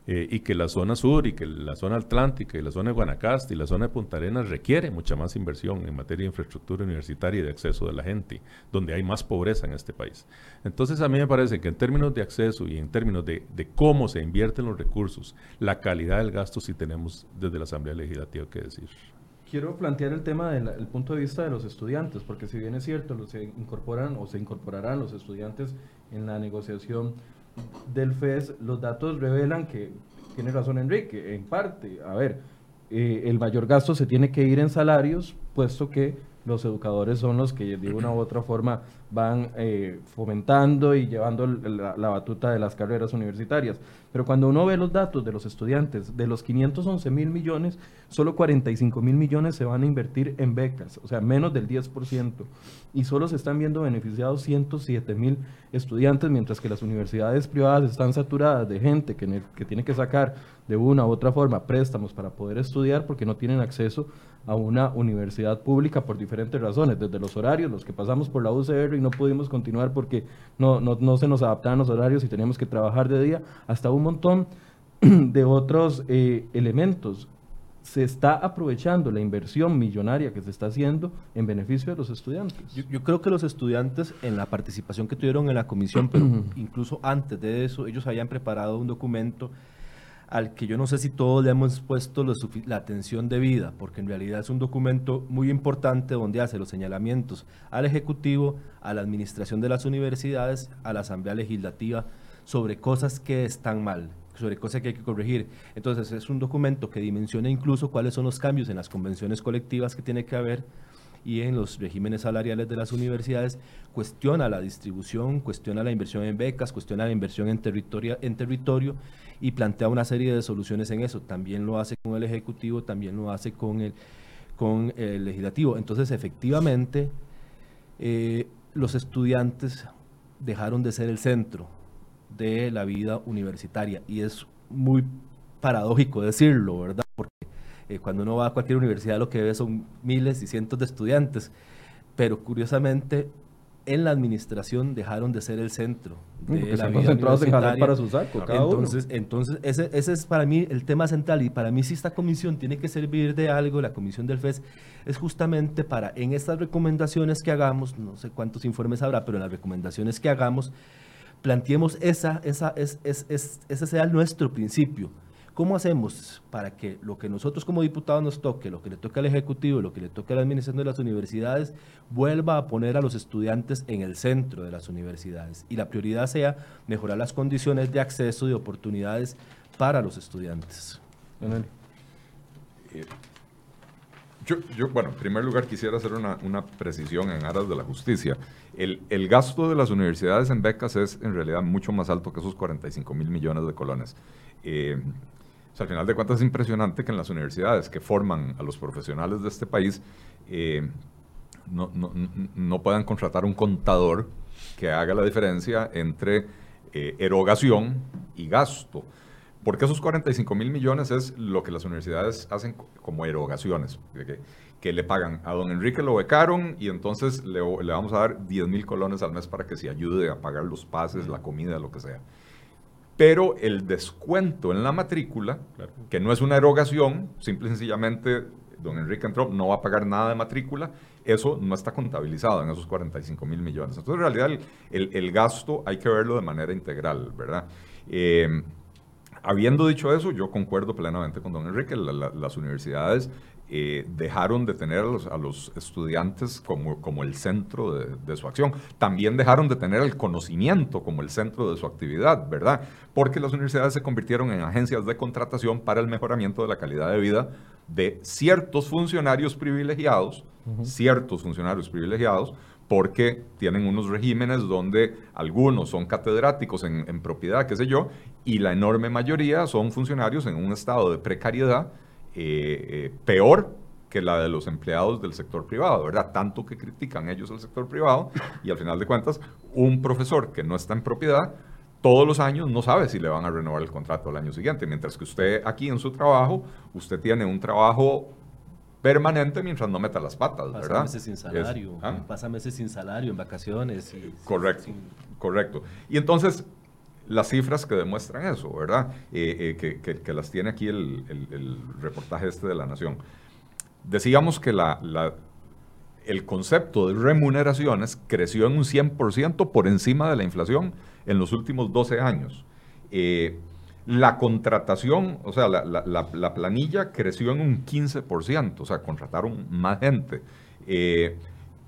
Eh, y que la zona sur y que la zona atlántica y la zona de Guanacaste y la zona de Punta Arenas requiere mucha más inversión en materia de infraestructura universitaria y de acceso de la gente, donde hay más pobreza en este país. Entonces a mí me parece que en términos de acceso y en términos de, cómo se invierten los recursos, la calidad del gasto sí tenemos desde la Asamblea Legislativa que decir. Quiero plantear el tema del punto de vista de los estudiantes, porque si bien es cierto, se incorporan o se incorporarán los estudiantes en la negociación del FES, los datos revelan que, tiene razón Enrique, en parte, a ver, eh, el mayor gasto se tiene que ir en salarios, puesto que los educadores son los que de una u otra forma van eh, fomentando y llevando la, batuta de las carreras universitarias. Pero cuando uno ve los datos de los estudiantes, de los 511 mil millones, solo 45 mil millones se van a invertir en becas, o sea, menos del 10%. Y solo se están viendo beneficiados 107 mil estudiantes, mientras que las universidades privadas están saturadas de gente que, que tiene que sacar de una u otra forma préstamos para poder estudiar porque no tienen acceso una universidad pública por diferentes razones, desde los horarios, los que pasamos por la UCR y no pudimos continuar porque no, no, se nos adaptaban los horarios y teníamos que trabajar de día, hasta un montón de otros eh, elementos. Se está aprovechando la inversión millonaria que se está haciendo en beneficio de los estudiantes. Yo, yo creo que los estudiantes en la participación que tuvieron en la comisión, pero incluso antes de eso, ellos habían preparado un documento al que yo no sé si todos le hemos puesto la atención debida, porque en realidad es un documento muy importante donde hace los señalamientos al Ejecutivo, a la Administración de las universidades, a la Asamblea Legislativa, sobre cosas que están mal, sobre cosas que hay que corregir. Entonces es un documento que dimensiona incluso cuáles son los cambios en las convenciones colectivas que tiene que haber y en los regímenes salariales de las universidades, cuestiona la distribución, cuestiona la inversión en becas, cuestiona la inversión en, territorio, en territorio y plantea una serie de soluciones en eso. También lo hace con el Ejecutivo, también lo hace con el, con el Legislativo. Entonces, efectivamente, eh, los estudiantes dejaron de ser el centro de la vida universitaria y es muy paradójico decirlo, ¿verdad? Porque eh, cuando uno va a cualquier universidad lo que ve son miles y cientos de estudiantes, pero curiosamente en la administración dejaron de ser el centro de la vida en para su saco, entonces, entonces ese, ese, es para mí el tema central y para mí si esta comisión tiene que servir de algo, la comisión del FES, es justamente para en estas recomendaciones que hagamos, no sé cuántos informes habrá, pero en las recomendaciones que hagamos, planteemos esa, esa, es, es, es, ese sea nuestro principio ¿Cómo hacemos para que lo que nosotros como diputados nos toque, lo que le toque al Ejecutivo, lo que le toque a la administración de las universidades, vuelva a poner a los estudiantes en el centro de las universidades? Y la prioridad sea mejorar las condiciones de acceso y oportunidades para los estudiantes. Eh, yo, bueno, en primer lugar quisiera hacer una, precisión en aras de la justicia. El, el, gasto de las universidades en becas es en realidad mucho más alto que esos 45 mil millones de colones. Eh, al final de cuentas es impresionante que en las universidades que forman a los profesionales de este país eh, no, puedan contratar un contador que haga la diferencia entre eh, erogación y gasto. Porque esos 45 mil millones es lo que las universidades hacen como erogaciones, que, le pagan a don Enrique lo becaron y entonces le, le vamos a dar 10 mil colones al mes para que se ayude a pagar los pases, la comida, lo que sea pero el descuento en la matrícula, que no es una erogación, simple y sencillamente don Enrique Entrop no va a pagar nada de matrícula, eso no está contabilizado en esos 45 mil millones. Entonces, en realidad, el, gasto hay que verlo de manera integral, ¿verdad? Eh, Habiendo dicho eso, yo concuerdo plenamente con don Enrique, las universidades eh, dejaron de tener a los, estudiantes como, como, el centro de, su acción. También dejaron de tener el conocimiento como el centro de su actividad, ¿verdad? Porque las universidades se convirtieron en agencias de contratación para el mejoramiento de la calidad de vida de ciertos funcionarios privilegiados, ciertos funcionarios privilegiados, porque tienen unos regímenes donde algunos son catedráticos en, propiedad, qué sé yo, y la enorme mayoría son funcionarios en un estado de precariedad eh, eh, peor que la de los empleados del sector privado, ¿verdad? Tanto que critican ellos el sector privado y al final de cuentas, un profesor que no está en propiedad, todos los años no sabe si le van a renovar el contrato al año siguiente, mientras que usted aquí en su trabajo, usted tiene un trabajo permanente mientras no meta las patas, pasa ¿verdad? meses sin salario, ¿ah? pasa meses sin salario, en vacaciones. correcto, correcto. Y entonces, las cifras que demuestran eso, ¿verdad? Eh, eh, que, las tiene aquí el, reportaje este de la Nación. Decíamos que la, el concepto de remuneraciones creció en un 100% por encima de la inflación en los últimos 12 años. Eh, la contratación, o sea, la, la, planilla creció en un 15%, o sea, contrataron más gente.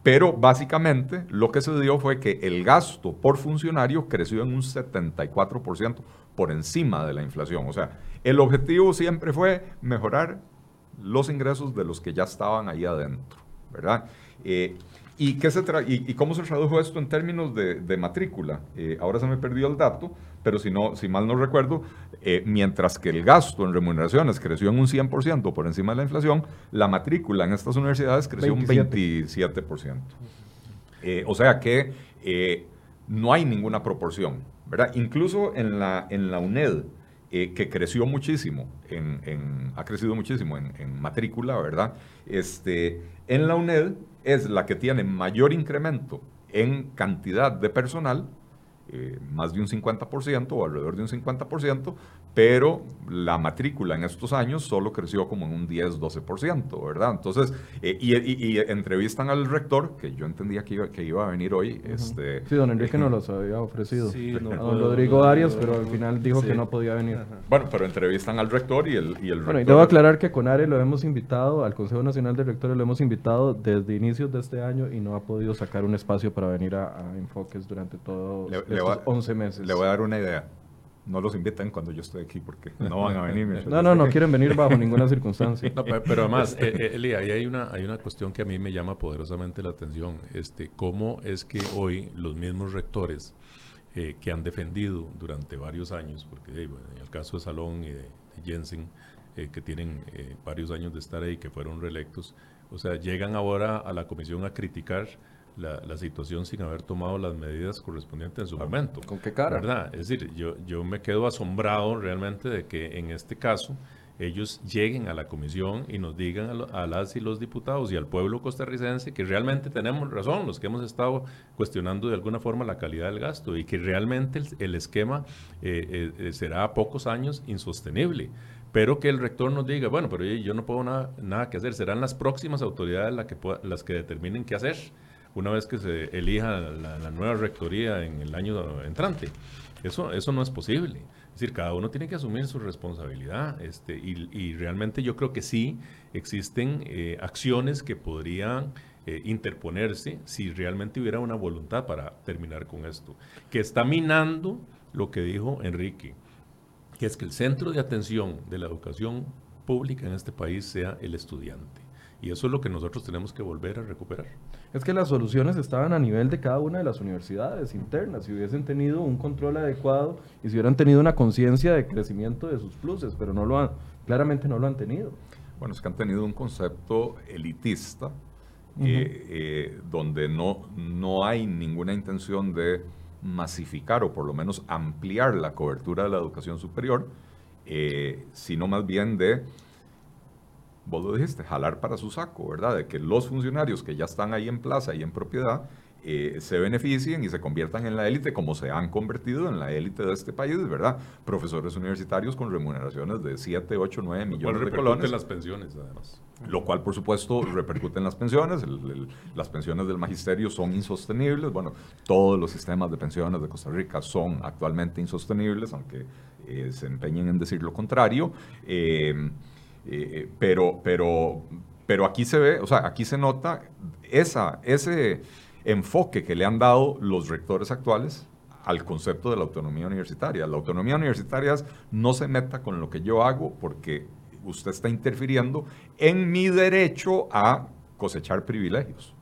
Pero básicamente lo que se dio fue que el gasto por funcionario creció en un 74% por encima de la inflación. O sea, el objetivo siempre fue mejorar los ingresos de los que ya estaban ahí adentro, ¿verdad? Eh, ¿Y, qué se y, cómo se tradujo esto en términos de, matrícula? Eh, ahora se me perdió el dato, pero si, no, si mal no recuerdo, eh, mientras que el gasto en remuneraciones creció en un 100% por encima de la inflación, la matrícula en estas universidades creció un 27%. Eh, o sea que no hay ninguna proporción, ¿verdad? Incluso en la, en la UNED, que creció muchísimo, en, ha crecido muchísimo en, en matrícula, ¿verdad? Este, en la UNED es la que tiene mayor incremento en cantidad de personal, eh, más de un 50% o alrededor de un 50%, pero la matrícula en estos años solo creció como en un 10-12%, ¿verdad? Entonces, eh, y, entrevistan al rector, que yo entendía que iba, que iba a venir hoy. este, sí, don Enrique nos los había ofrecido. Sí, a don Rodrigo Arias, pero al final dijo que no podía venir. Bueno, pero entrevistan al rector y el, y el Bueno, y debo aclarar que con Are lo hemos invitado, al Consejo Nacional de Rectores lo hemos invitado desde inicios de este año y no ha podido sacar un espacio para venir a, Enfoques durante todos estos 11 meses. Le voy a dar una idea no los inviten cuando yo estoy aquí porque no van a venir. no, no, no quieren venir bajo ninguna circunstancia. pero, además, eh, eh, Eli, ahí hay una, hay una cuestión que a mí me llama poderosamente la atención. Este, ¿Cómo es que hoy los mismos rectores eh, que han defendido durante varios años, porque en el caso de Salón y de, Jensen, que tienen varios años de estar ahí, que fueron reelectos, o sea, llegan ahora a la comisión a criticar la, situación sin haber tomado las medidas correspondientes en su momento. ¿Con qué cara? ¿Verdad? Es decir, yo, yo me quedo asombrado realmente de que en este caso ellos lleguen a la comisión y nos digan a, las y los diputados y al pueblo costarricense que realmente tenemos razón, los que hemos estado cuestionando de alguna forma la calidad del gasto y que realmente el, esquema eh, eh, será a pocos años insostenible pero que el rector nos diga, bueno, pero yo no puedo nada, nada que hacer, serán las próximas autoridades las que, las que determinen qué hacer una vez que se elija la, nueva rectoría en el año entrante. Eso, eso no es posible. Es decir, cada uno tiene que asumir su responsabilidad este, y, realmente yo creo que sí existen eh, acciones que podrían eh, interponerse si realmente hubiera una voluntad para terminar con esto. Que está minando lo que dijo Enrique, que es que el centro de atención de la educación pública en este país sea el estudiante. Y eso es lo que nosotros tenemos que volver a recuperar. Es que las soluciones estaban a nivel de cada una de las universidades internas. Si hubiesen tenido un control adecuado y si hubieran tenido una conciencia de crecimiento de sus pluses, pero no lo han, claramente no lo han tenido. Bueno, es que han tenido un concepto elitista eh, eh, donde no, no hay ninguna intención de masificar o por lo menos ampliar la cobertura de la educación superior, eh, sino más bien de vos lo dijiste, jalar para su saco, ¿verdad? De que los funcionarios que ya están ahí en plaza y en propiedad eh, se beneficien y se conviertan en la élite como se han convertido en la élite de este país, ¿verdad? Profesores universitarios con remuneraciones de 7, 8, 9 millones de colones. las pensiones, además. Lo cual, por supuesto, repercute en las pensiones. las pensiones del magisterio son insostenibles. Bueno, todos los sistemas de pensiones de Costa Rica son actualmente insostenibles, aunque eh, se empeñen en decir lo contrario. Eh, pero, pero, pero aquí se ve, o sea, aquí se nota esa, ese enfoque que le han dado los rectores actuales al concepto de la autonomía universitaria. La autonomía universitaria es no se meta con lo que yo hago porque usted está interfiriendo en mi derecho a cosechar privilegios.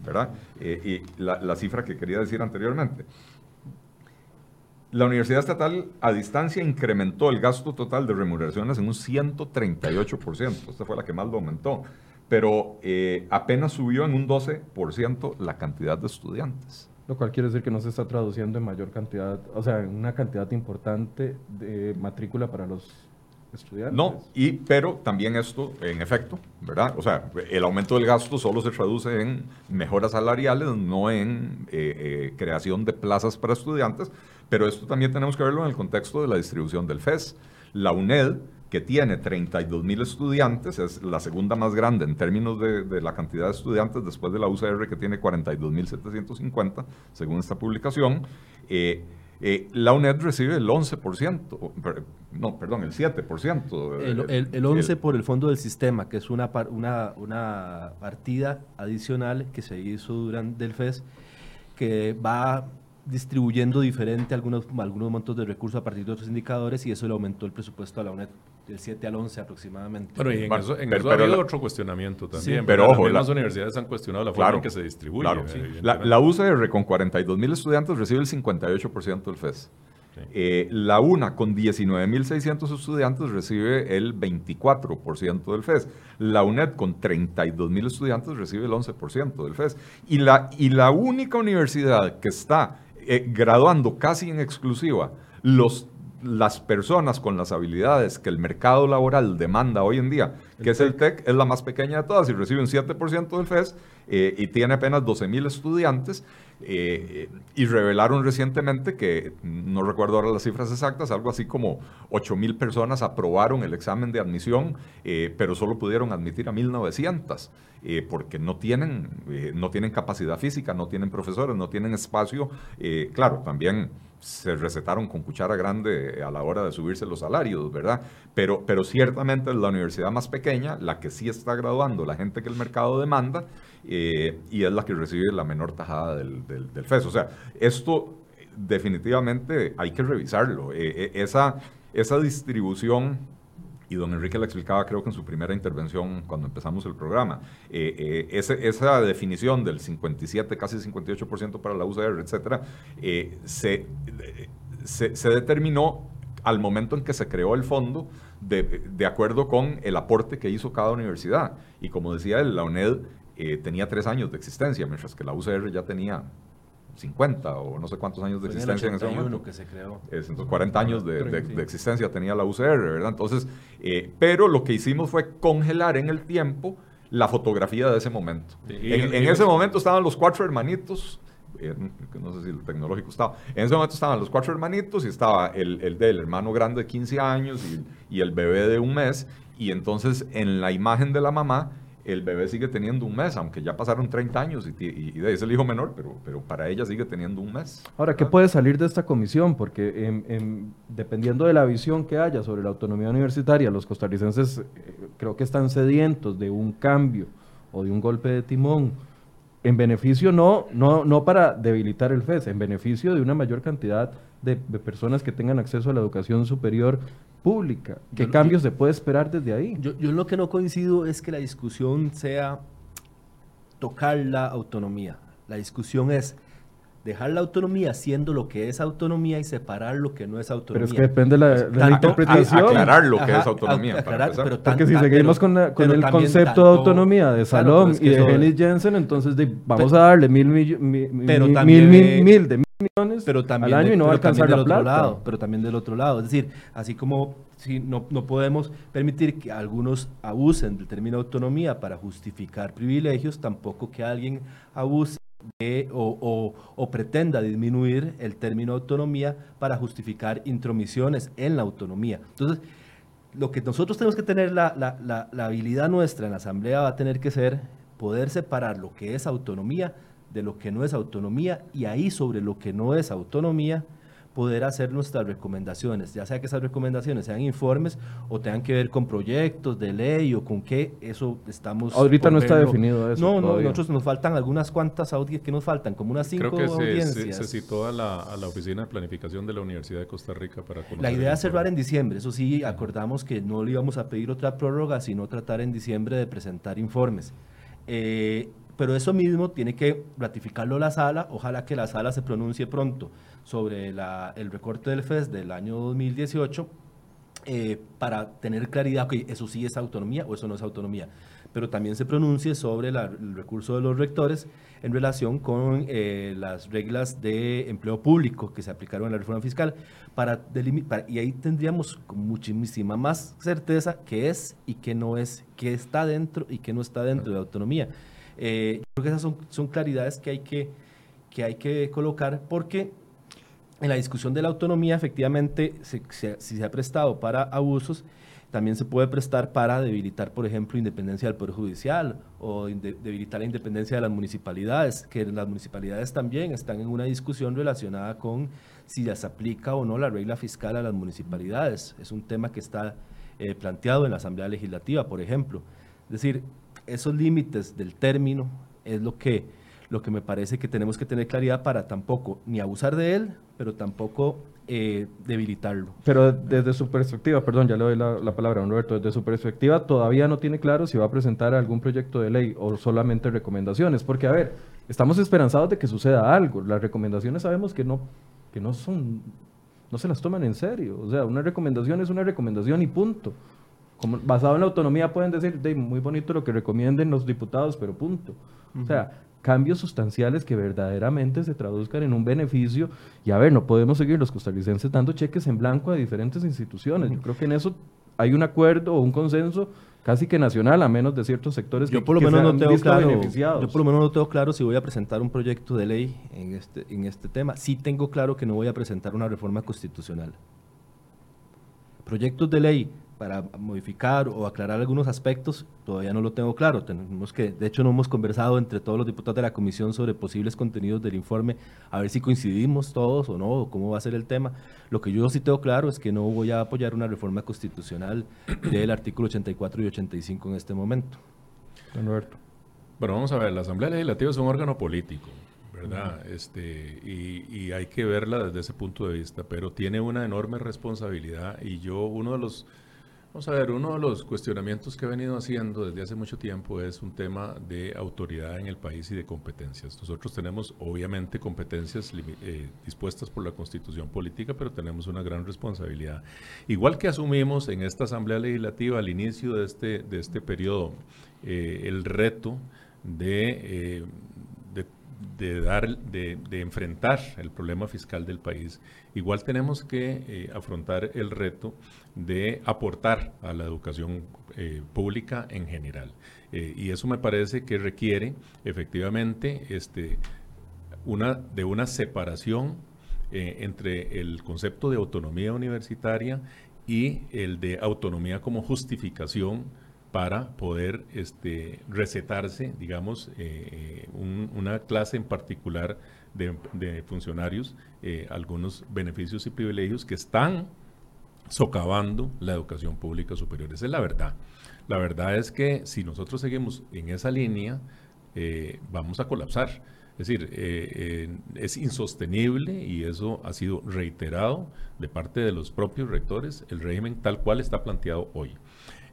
¿Verdad? y la, la cifra que quería decir anteriormente. La Universidad Estatal a distancia incrementó el gasto total de remuneraciones en un 138%. Esta fue la que más lo aumentó. Pero eh, apenas subió en un 12% la cantidad de estudiantes. Lo cual quiere decir que no se está traduciendo en mayor cantidad, o sea, en una cantidad importante de matrícula para los estudiantes. No, y, pero también esto, en efecto, ¿verdad? O sea, el aumento del gasto solo se traduce en mejoras salariales, no en eh, eh, creación de plazas para estudiantes, pero esto también tenemos que verlo en el contexto de la distribución del FES. La UNED, que tiene 32 mil estudiantes, es la segunda más grande en términos de, la cantidad de estudiantes después de la UCR, que tiene 42 mil 750, según esta publicación. Eh, eh, la UNED recibe el 11%, no, perdón, el 7%. El, el, el 11% por el fondo del sistema, que es una, una, una partida adicional que se hizo durante el FES, que va distribuyendo diferente algunos, algunos montos de recursos a partir de otros indicadores y eso le aumentó el presupuesto a la UNED del 7 al 11 aproximadamente. Pero en eso, en pero, ha habido otro cuestionamiento también. pero ojo, las universidades han cuestionado la forma en que se distribuye. la, la, UCR con 42 mil estudiantes recibe el 58% del FES. Eh, la UNA con 19.600 estudiantes recibe el 24% del FES. La UNED con 32.000 estudiantes recibe el 11% del FES. Y la, y la única universidad que está eh, graduando casi en exclusiva los, las personas con las habilidades que el mercado laboral demanda hoy en día, que es el TEC, es la más pequeña de todas y recibe un 7% del FES eh, y tiene apenas 12.000 estudiantes. Eh, y revelaron recientemente que, no recuerdo ahora las cifras exactas, algo así como 8 mil personas aprobaron el examen de admisión, eh, pero solo pudieron admitir a 1.900, eh, porque no tienen, no tienen capacidad física, no tienen profesores, no tienen espacio. claro, también se recetaron con cuchara grande a la hora de subirse los salarios, ¿verdad? Pero, pero ciertamente es la universidad más pequeña, la que sí está graduando la gente que el mercado demanda, eh, y es la que recibe la menor tajada del, del, FES. O sea, esto definitivamente hay que revisarlo. Eh, eh, esa, esa distribución y don Enrique la explicaba creo que en su primera intervención cuando empezamos el programa, esa definición del 57, casi 58% para la UCR, etcétera, se, se, se, determinó al momento en que se creó el fondo de, de, acuerdo con el aporte que hizo cada universidad. Y como decía él, la UNED eh, tenía tres años de existencia, mientras que la UCR ya tenía 50 o no sé cuántos años de existencia en ese momento. que se creó. Es, entonces, 40 años de, de, existencia tenía la UCR, ¿verdad? Entonces, eh, pero lo que hicimos fue congelar en el tiempo la fotografía de ese momento. en, ese momento estaban los cuatro hermanitos, eh, no sé si el tecnológico estaba, en ese momento estaban los cuatro hermanitos y estaba el, el del hermano grande de 15 años y, y el bebé de un mes, y entonces en la imagen de la mamá el bebé sigue teniendo un mes, aunque ya pasaron 30 años y, y, es el hijo menor, pero, pero para ella sigue teniendo un mes. Ahora, ¿qué puede salir de esta comisión? Porque dependiendo de la visión que haya sobre la autonomía universitaria, los costarricenses eh, creo que están sedientos de un cambio o de un golpe de timón en beneficio no, no, no para debilitar el FES, en beneficio de una mayor cantidad de, personas que tengan acceso a la educación superior pública. ¿Qué cambios se puede esperar desde ahí? Yo, yo lo que no coincido es que la discusión sea tocar la autonomía. La discusión es dejar la autonomía siendo lo que es autonomía y separar lo que no es autonomía. Pero es que depende de la, interpretación. aclarar lo que es autonomía. pero Porque si seguimos con, el concepto de autonomía de Salom y de Henry Jensen, entonces vamos a darle mil, mil, mil, mil, de millones pero también al año y no va a alcanzar la plata. Lado, pero también del otro lado. Es decir, así como si no, no podemos permitir que algunos abusen del término autonomía para justificar privilegios, tampoco que alguien abuse o, pretenda disminuir el término autonomía para justificar intromisiones en la autonomía. Entonces, lo que nosotros tenemos que tener, la, la, habilidad nuestra en la Asamblea va a tener que ser poder separar lo que es autonomía de lo que no es autonomía y ahí sobre lo que no es autonomía, poder hacer nuestras recomendaciones, ya sea que esas recomendaciones sean informes o tengan que ver con proyectos de ley o con qué, eso estamos... Ahorita no está definido eso. No, no, nosotros nos faltan algunas cuantas audiencias, que nos faltan? Como unas cinco Creo que audiencias. Se, se, citó a la, a la, Oficina de Planificación de la Universidad de Costa Rica para conocer La idea es cerrar en diciembre, eso sí, acordamos que no le íbamos a pedir otra prórroga, sino tratar en diciembre de presentar informes. Eh, pero eso mismo tiene que ratificarlo la sala, ojalá que la sala se pronuncie pronto sobre el recorte del FES del año 2018 eh, para tener claridad que eso sí es autonomía o eso no es autonomía, pero también se pronuncie sobre el recurso de los rectores en relación con eh, las reglas de empleo público que se aplicaron en la reforma fiscal para delimitar, y ahí tendríamos muchísima más certeza qué es y qué no es, qué está dentro y qué no está dentro de autonomía. Eh, creo que esas son, son claridades que hay que, que hay que colocar porque en la discusión de la autonomía, efectivamente, si se, ha prestado para abusos, también se puede prestar para debilitar, por ejemplo, independencia del Poder Judicial o debilitar la independencia de las municipalidades, que las municipalidades también están en una discusión relacionada con si las aplica o no la regla fiscal a las municipalidades. Es un tema que está eh, planteado en la Asamblea Legislativa, por ejemplo. Es decir, esos límites del término es lo que lo que me parece que tenemos que tener claridad para tampoco ni abusar de él, pero tampoco eh, debilitarlo. Pero desde su perspectiva, perdón, ya le doy la, palabra a Roberto, desde su perspectiva todavía no tiene claro si va a presentar algún proyecto de ley o solamente recomendaciones, porque a ver, estamos esperanzados de que suceda algo, las recomendaciones sabemos que no, que no son, no se las toman en serio, o sea, una recomendación es una recomendación y punto. Como basado en la autonomía pueden decir, muy bonito lo que recomienden los diputados, pero punto. O sea, cambios sustanciales que verdaderamente se traduzcan en un beneficio. Y a ver, no podemos seguir los costarricenses dando cheques en blanco a diferentes instituciones. Yo creo que en eso hay un acuerdo o un consenso casi que nacional, a menos de ciertos sectores yo por lo menos no tengo claro, Yo por lo menos no tengo claro si voy a presentar un proyecto de ley en este, en este tema. Sí tengo claro que no voy a presentar una reforma constitucional. Proyectos de ley para modificar o aclarar algunos aspectos, todavía no lo tengo claro. Tenemos que, de hecho, no hemos conversado entre todos los diputados de la comisión sobre posibles contenidos del informe, a ver si coincidimos todos o no, o cómo va a ser el tema. Lo que yo sí tengo claro es que no voy a apoyar una reforma constitucional del artículo 84 y 85 en este momento. Roberto. Bueno, vamos a ver, la Asamblea Legislativa es un órgano político. ¿verdad? Este, y, y, hay que verla desde ese punto de vista, pero tiene una enorme responsabilidad y yo, uno de los Vamos a ver, uno de los cuestionamientos que he venido haciendo desde hace mucho tiempo es un tema de autoridad en el país y de competencias. Nosotros tenemos obviamente competencias eh, dispuestas por la constitución política, pero tenemos una gran responsabilidad. Igual que asumimos en esta Asamblea Legislativa al inicio de este, de este periodo eh, el reto de, eh, de dar, de, enfrentar el problema fiscal del país, igual tenemos que afrontar el reto de aportar a la educación eh, pública en general. Eh, y eso me parece que requiere efectivamente este, una, de una separación entre el concepto de autonomía universitaria y el de autonomía como justificación para poder este, recetarse, digamos, eh, una clase en particular de, funcionarios, eh, algunos beneficios y privilegios que están socavando la educación pública superior. Esa es la verdad. La verdad es que si nosotros seguimos en esa línea, eh, vamos a colapsar. Es decir, es insostenible y eso ha sido reiterado de parte de los propios rectores, el régimen tal cual está planteado hoy.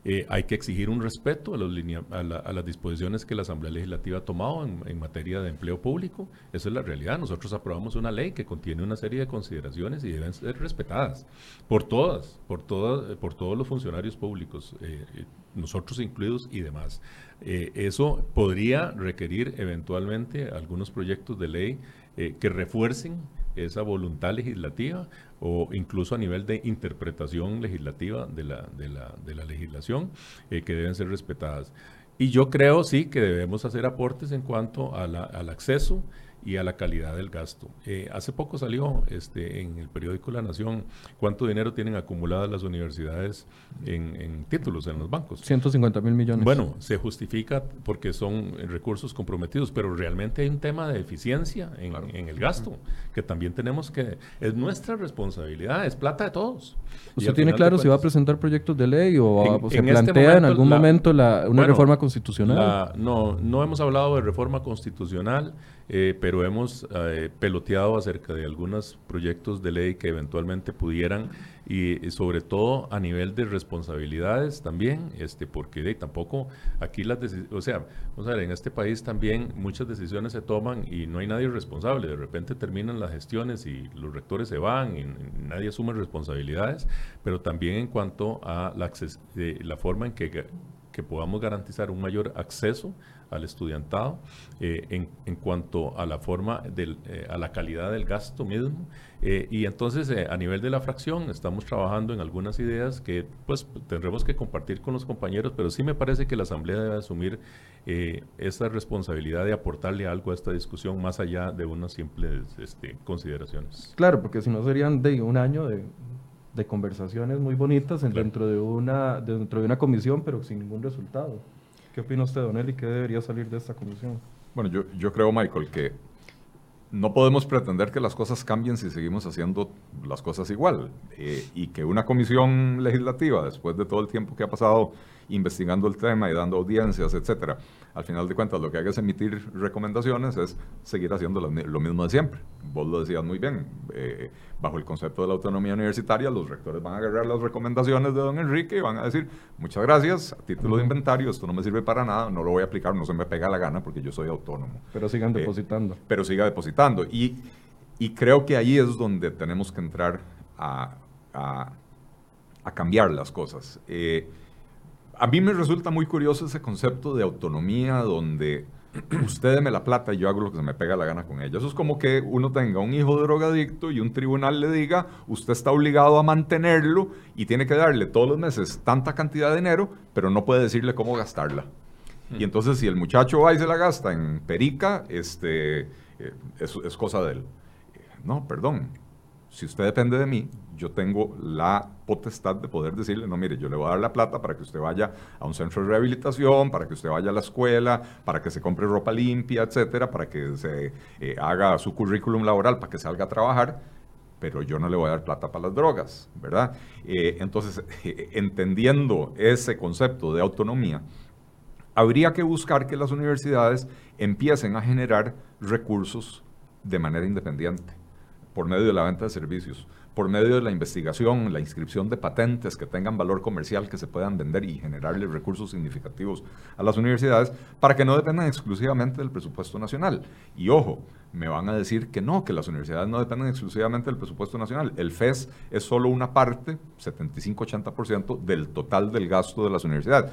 Eh, hay que exigir un respeto a, los las disposiciones que la Asamblea Legislativa ha tomado en, materia de empleo público. Eso es la realidad. Nosotros aprobamos una ley que contiene una serie de consideraciones y deben ser respetadas por todas, por, todas, por todos los funcionarios públicos, eh, eh, nosotros incluidos y demás. eso podría requerir eventualmente algunos proyectos de ley que refuercen esa voluntad legislativa o incluso a nivel de interpretación legislativa de la, de la, de la legislación eh, que deben ser respetadas. Y yo creo sí que debemos hacer aportes en cuanto al acceso y a la calidad del gasto. Eh, hace poco salió este, en el periódico La Nación cuánto dinero tienen acumuladas las universidades en, títulos en los bancos. 150 mil millones. Bueno, se justifica porque son recursos comprometidos, pero realmente hay un tema de eficiencia en, en el gasto, que también tenemos que, es nuestra responsabilidad, es plata de todos. ¿Usted tiene claro si va a presentar proyectos de ley o, se este plantea en algún momento la, una reforma constitucional? no, no hemos hablado de reforma constitucional. Eh, pero hemos eh, peloteado acerca de algunos proyectos de ley que eventualmente pudieran, y, sobre todo a nivel de responsabilidades también, este, porque tampoco aquí las decisiones, o sea, vamos a ver, en este país también muchas decisiones se toman y no hay nadie responsable, de repente terminan las gestiones y los rectores se van y nadie asume responsabilidades, pero también en cuanto a la, eh, la forma en que que podamos garantizar un mayor acceso al estudiantado eh, en, en, cuanto a la forma, del, eh, a la calidad del gasto mismo. Eh, y entonces a nivel de la fracción estamos trabajando en algunas ideas que pues tendremos que compartir con los compañeros, pero sí me parece que la Asamblea debe asumir esa responsabilidad de aportarle algo a esta discusión más allá de unas simples este, consideraciones. Claro, porque si no serían de un año de, de conversaciones muy bonitas dentro, de una, dentro de una comisión, pero sin ningún resultado. ¿Qué opina usted, Don Eli? ¿Qué debería salir de esta comisión? Bueno, yo, yo creo, Michael, que no podemos pretender que las cosas cambien si seguimos haciendo las cosas igual. Eh, y que una comisión legislativa, después de todo el tiempo que ha pasado investigando el tema y dando audiencias, etcétera, al final de cuentas lo que haga es emitir recomendaciones, es seguir haciendo lo, mismo de siempre. Vos lo decías muy bien, eh, bajo el concepto de la autonomía universitaria, los rectores van a agarrar las recomendaciones de don Enrique y van a decir, muchas gracias, a título de inventario, esto no me sirve para nada, no lo voy a aplicar, no se me pega la gana porque yo soy autónomo. Pero sigan eh, depositando. Pero siga depositando. Y, y creo que ahí es donde tenemos que entrar a, a, a cambiar las cosas. Eh, a mí me resulta muy curioso ese concepto de autonomía donde usted me la plata y yo hago lo que se me pega la gana con ella. Eso es como que uno tenga un hijo drogadicto y un tribunal le diga, usted está obligado a mantenerlo y tiene que darle todos los meses tanta cantidad de dinero, pero no puede decirle cómo gastarla. Y hmm. entonces si el muchacho va y se la gasta en perica, este, eh, es cosa de él. No, perdón, si usted depende de mí, yo tengo la potestad de poder decirle, no, mire, yo le voy a dar la plata para que usted vaya a un centro de rehabilitación, para que usted vaya a la escuela, para que se compre ropa limpia, etcétera, para que se eh, haga su currículum laboral, para que salga a trabajar, pero yo no le voy a dar plata para las drogas, ¿verdad? Eh, entonces, entendiendo ese concepto de autonomía, habría que buscar que las universidades empiecen a generar recursos de manera independiente por medio de la venta de servicios, por medio de la investigación, la inscripción de patentes que tengan valor comercial que se puedan vender y generarle recursos significativos a las universidades para que no dependan exclusivamente del presupuesto nacional. Y ojo, me van a decir que no, que las universidades no dependen exclusivamente del presupuesto nacional. El FES es solo una parte, 75-80% del total del gasto de las universidades.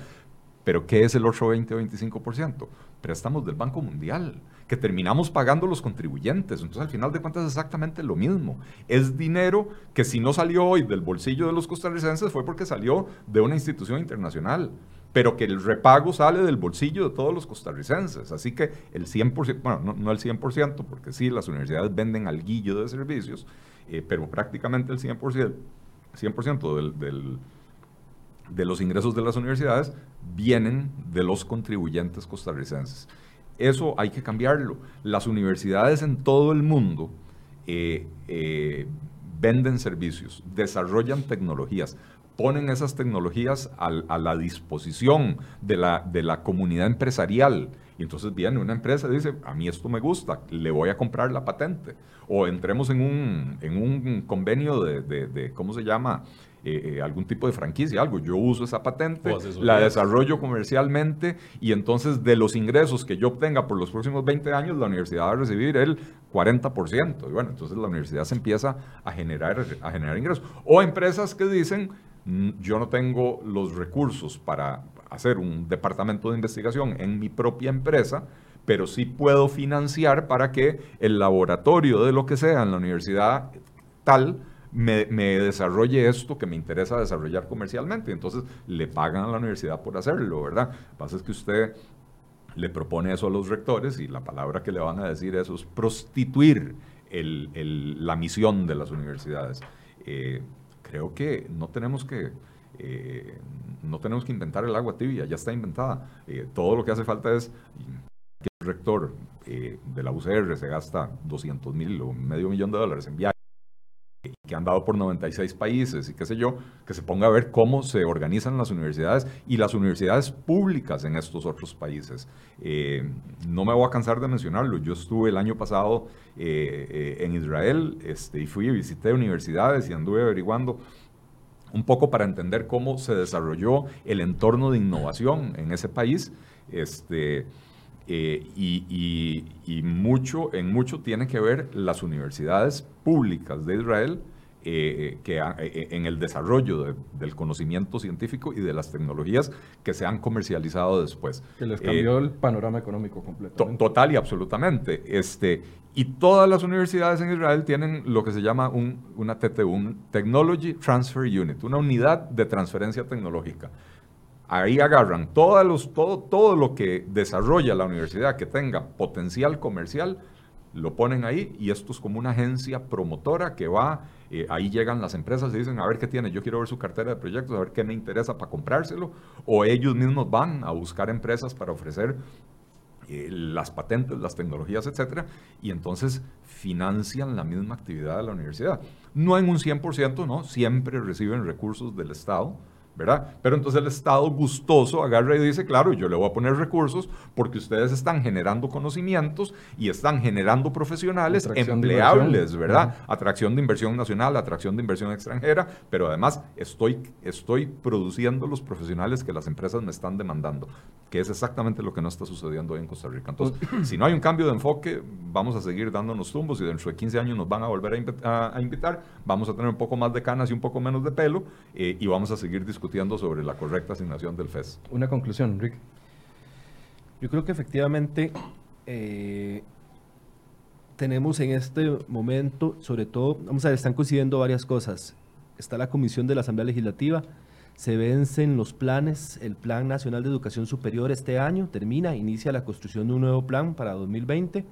Pero ¿qué es el otro 20 o 25%? Préstamos del Banco Mundial que terminamos pagando los contribuyentes. Entonces, al final de cuentas, es exactamente lo mismo. Es dinero que si no salió hoy del bolsillo de los costarricenses fue porque salió de una institución internacional pero que el repago sale del bolsillo de todos los costarricenses. Así que el 100%, bueno, no, el 100%, porque sí, las universidades venden alguillo de servicios, eh, pero prácticamente el 100%, 100 del, del, de los ingresos de las universidades vienen de los contribuyentes costarricenses. Eso hay que cambiarlo. Las universidades en todo el mundo eh, eh, venden servicios, desarrollan tecnologías, ponen esas tecnologías a la disposición de la, de la comunidad empresarial. Y entonces viene una empresa y dice, a mí esto me gusta, le voy a comprar la patente. O entremos en un, en un convenio de, de, ¿cómo se llama? Eh, eh, algún tipo de franquicia, algo. Yo uso esa patente, la desarrollo comercialmente y entonces de los ingresos que yo obtenga por los próximos 20 años, la universidad va a recibir el 40%. Y bueno, entonces la universidad se empieza a generar, a generar ingresos. O empresas que dicen, mm, yo no tengo los recursos para hacer un departamento de investigación en mi propia empresa, pero sí puedo financiar para que el laboratorio de lo que sea en la universidad tal me, desarrolle esto que me interesa desarrollar comercialmente. Entonces le pagan a la universidad por hacerlo, ¿verdad? Lo que pasa es que usted le propone eso a los rectores y la palabra que le van a decir eso es prostituir la misión de las universidades. Eh, creo que no tenemos que... Eh, no tenemos que inventar el agua tibia, ya está inventada. Eh, todo lo que hace falta es que el rector de la UCR se gasta 200 mil o medio millón de dólares en viajes que han dado por 96 países y qué sé yo, que se ponga a ver cómo se organizan las universidades y las universidades públicas en estos otros países. Eh, no me voy a cansar de mencionarlo, yo estuve el año pasado eh, eh, en Israel este, y fui y visité universidades y anduve averiguando un poco para entender cómo se desarrolló el entorno de innovación en ese país. Este, y, y, mucho, en mucho tiene que ver las universidades públicas de Israel eh, que eh, en el desarrollo del conocimiento científico y de las tecnologías que se han comercializado después. Que les cambió eh, el panorama económico completamente. total y absolutamente. Este, y todas las universidades en Israel tienen lo que se llama un, una TTU, un Technology Transfer Unit, una unidad de transferencia tecnológica. Ahí agarran todo lo que desarrolla la universidad que tenga potencial comercial, lo ponen ahí y esto es como una agencia promotora que va, eh, ahí llegan las empresas y dicen, a ver qué tiene, yo quiero ver su cartera de proyectos, a ver qué me interesa para comprárselo, o ellos mismos van a buscar empresas para ofrecer eh, las patentes, las tecnologías, etcétera, y entonces financian la misma actividad de la universidad. No en un 100%, no, siempre reciben recursos del Estado, ¿verdad? Pero entonces el Estado gustoso agarra y dice, claro, yo le voy a poner recursos porque ustedes están generando conocimientos y están generando profesionales empleables, ¿verdad? Atracción de inversión nacional, atracción de inversión extranjera, pero además estoy, estoy produciendo los profesionales que las empresas me están demandando, que es exactamente lo que no está sucediendo hoy en Costa Rica. Entonces, si no hay un cambio de enfoque, vamos a seguir dándonos tumbos y dentro de 15 años nos van a volver a, invitar, vamos a tener un poco más de canas y un poco menos de pelo eh, y vamos a seguir discutiendo sobre la correcta asignación del FES. Una conclusión, Rick. Yo creo que efectivamente eh, tenemos en este momento, sobre todo, vamos a ver, están coincidiendo varias cosas. Está la Comisión de la Asamblea Legislativa, se vencen los planes, el Plan Nacional de Educación Superior este año termina, inicia la construcción de un nuevo plan para 2020.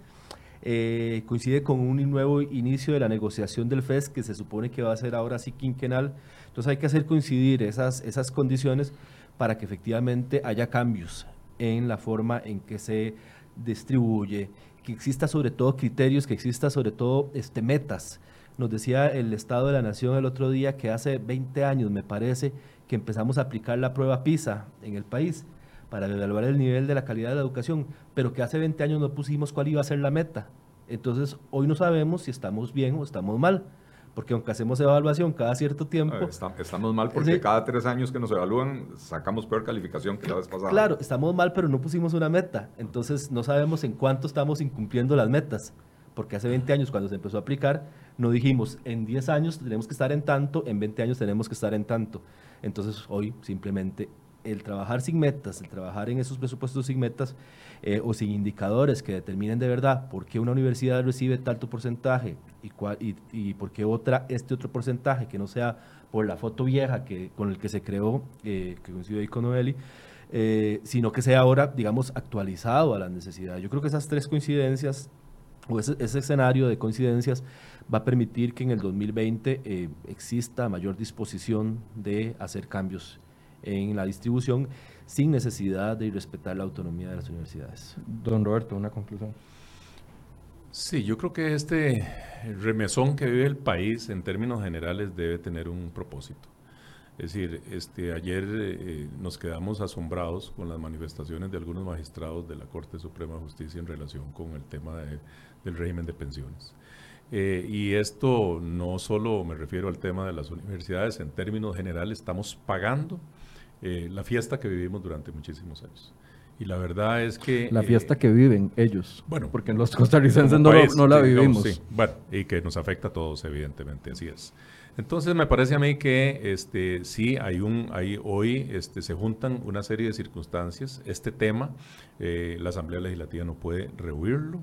Eh, coincide con un nuevo inicio de la negociación del FES que se supone que va a ser ahora sí quinquenal entonces hay que hacer coincidir esas, esas condiciones para que efectivamente haya cambios en la forma en que se distribuye, que exista sobre todo criterios, que exista sobre todo este, metas. Nos decía el Estado de la Nación el otro día que hace 20 años, me parece, que empezamos a aplicar la prueba PISA en el país para evaluar el nivel de la calidad de la educación, pero que hace 20 años no pusimos cuál iba a ser la meta. Entonces, hoy no sabemos si estamos bien o estamos mal porque aunque hacemos evaluación cada cierto tiempo... estamos mal porque cada tres años que nos evalúan sacamos peor calificación que la vez pasada. Claro, estamos mal, pero no pusimos una meta. Entonces no sabemos en cuánto estamos incumpliendo las metas. Porque hace 20 años cuando se empezó a aplicar, no dijimos, en 10 años tenemos que estar en tanto, en 20 años tenemos que estar en tanto. Entonces hoy simplemente el trabajar sin metas, el trabajar en esos presupuestos sin metas eh, o sin indicadores que determinen de verdad por qué una universidad recibe tanto porcentaje y, cuál, y, por qué otra este otro porcentaje, que no sea por la foto vieja que, con el que se creó, eh, que coincide ahí con Noeli, eh, sino que sea ahora, digamos, actualizado a las necesidades. Yo creo que esas tres coincidencias o ese, ese escenario de coincidencias va a permitir que en el 2020 exista mayor disposición de hacer cambios en la distribución sin necesidad de respetar la autonomía de las universidades. Don Roberto, una conclusión. Sí, yo creo que este remesón que vive el país en términos generales debe tener un propósito. Es decir, este, ayer eh, nos quedamos asombrados con las manifestaciones de algunos magistrados de la Corte Suprema de Justicia en relación con el tema del régimen de pensiones. Eh, y esto no solo me refiero al tema de las universidades, en términos generales estamos pagando eh, la fiesta que vivimos durante muchísimos años. Y la verdad es que... La fiesta eh, que viven ellos. Bueno. Porque los costarricenses no, no, la vivimos. sí, bueno, y que nos afecta a todos, evidentemente, así es. Entonces me parece a mí que este, sí, hay un, hay, hoy este, se juntan una serie de circunstancias. Este tema, eh, la Asamblea Legislativa no puede rehuirlo.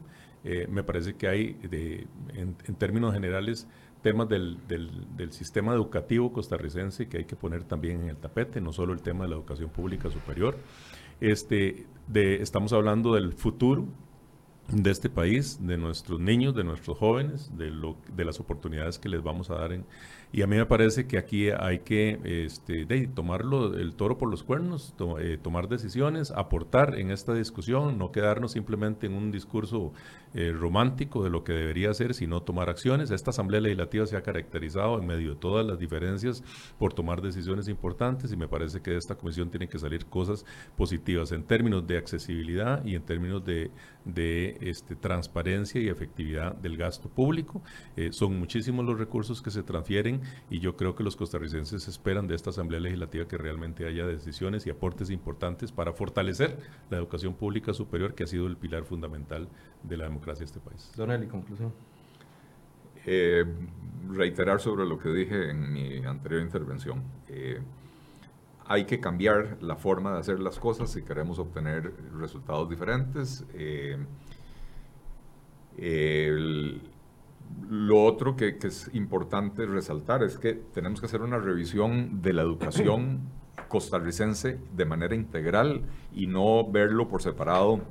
me parece que hay, de, en, en términos generales, temas del, del, sistema educativo costarricense que hay que poner también en el tapete, no solo el tema de la educación pública superior. este, de, estamos hablando del futuro de este país, de nuestros niños, de nuestros jóvenes, de, lo, de las oportunidades que les vamos a dar en, y a mí me parece que aquí hay que este, de, tomarlo el toro por los cuernos, eh, tomar decisiones, aportar en esta discusión, no quedarnos simplemente en un discurso eh, romántico de lo que debería ser, sino tomar acciones. Esta Asamblea Legislativa se ha caracterizado en medio de todas las diferencias por tomar decisiones importantes y me parece que de esta comisión tienen que salir cosas positivas en términos de accesibilidad y en términos de, de este, transparencia y efectividad del gasto público. Eh, son muchísimos los recursos que se transfieren y yo creo que los costarricenses esperan de esta Asamblea Legislativa que realmente haya decisiones y aportes importantes para fortalecer la educación pública superior que ha sido el pilar fundamental de la democracia de este país. Donelli, conclusión. Eh, reiterar sobre lo que dije en mi anterior intervención. Eh, hay que cambiar la forma de hacer las cosas si queremos obtener resultados diferentes. Eh, el, lo otro que, es importante resaltar es que tenemos que hacer una revisión de la educación costarricense de manera integral y no verlo por separado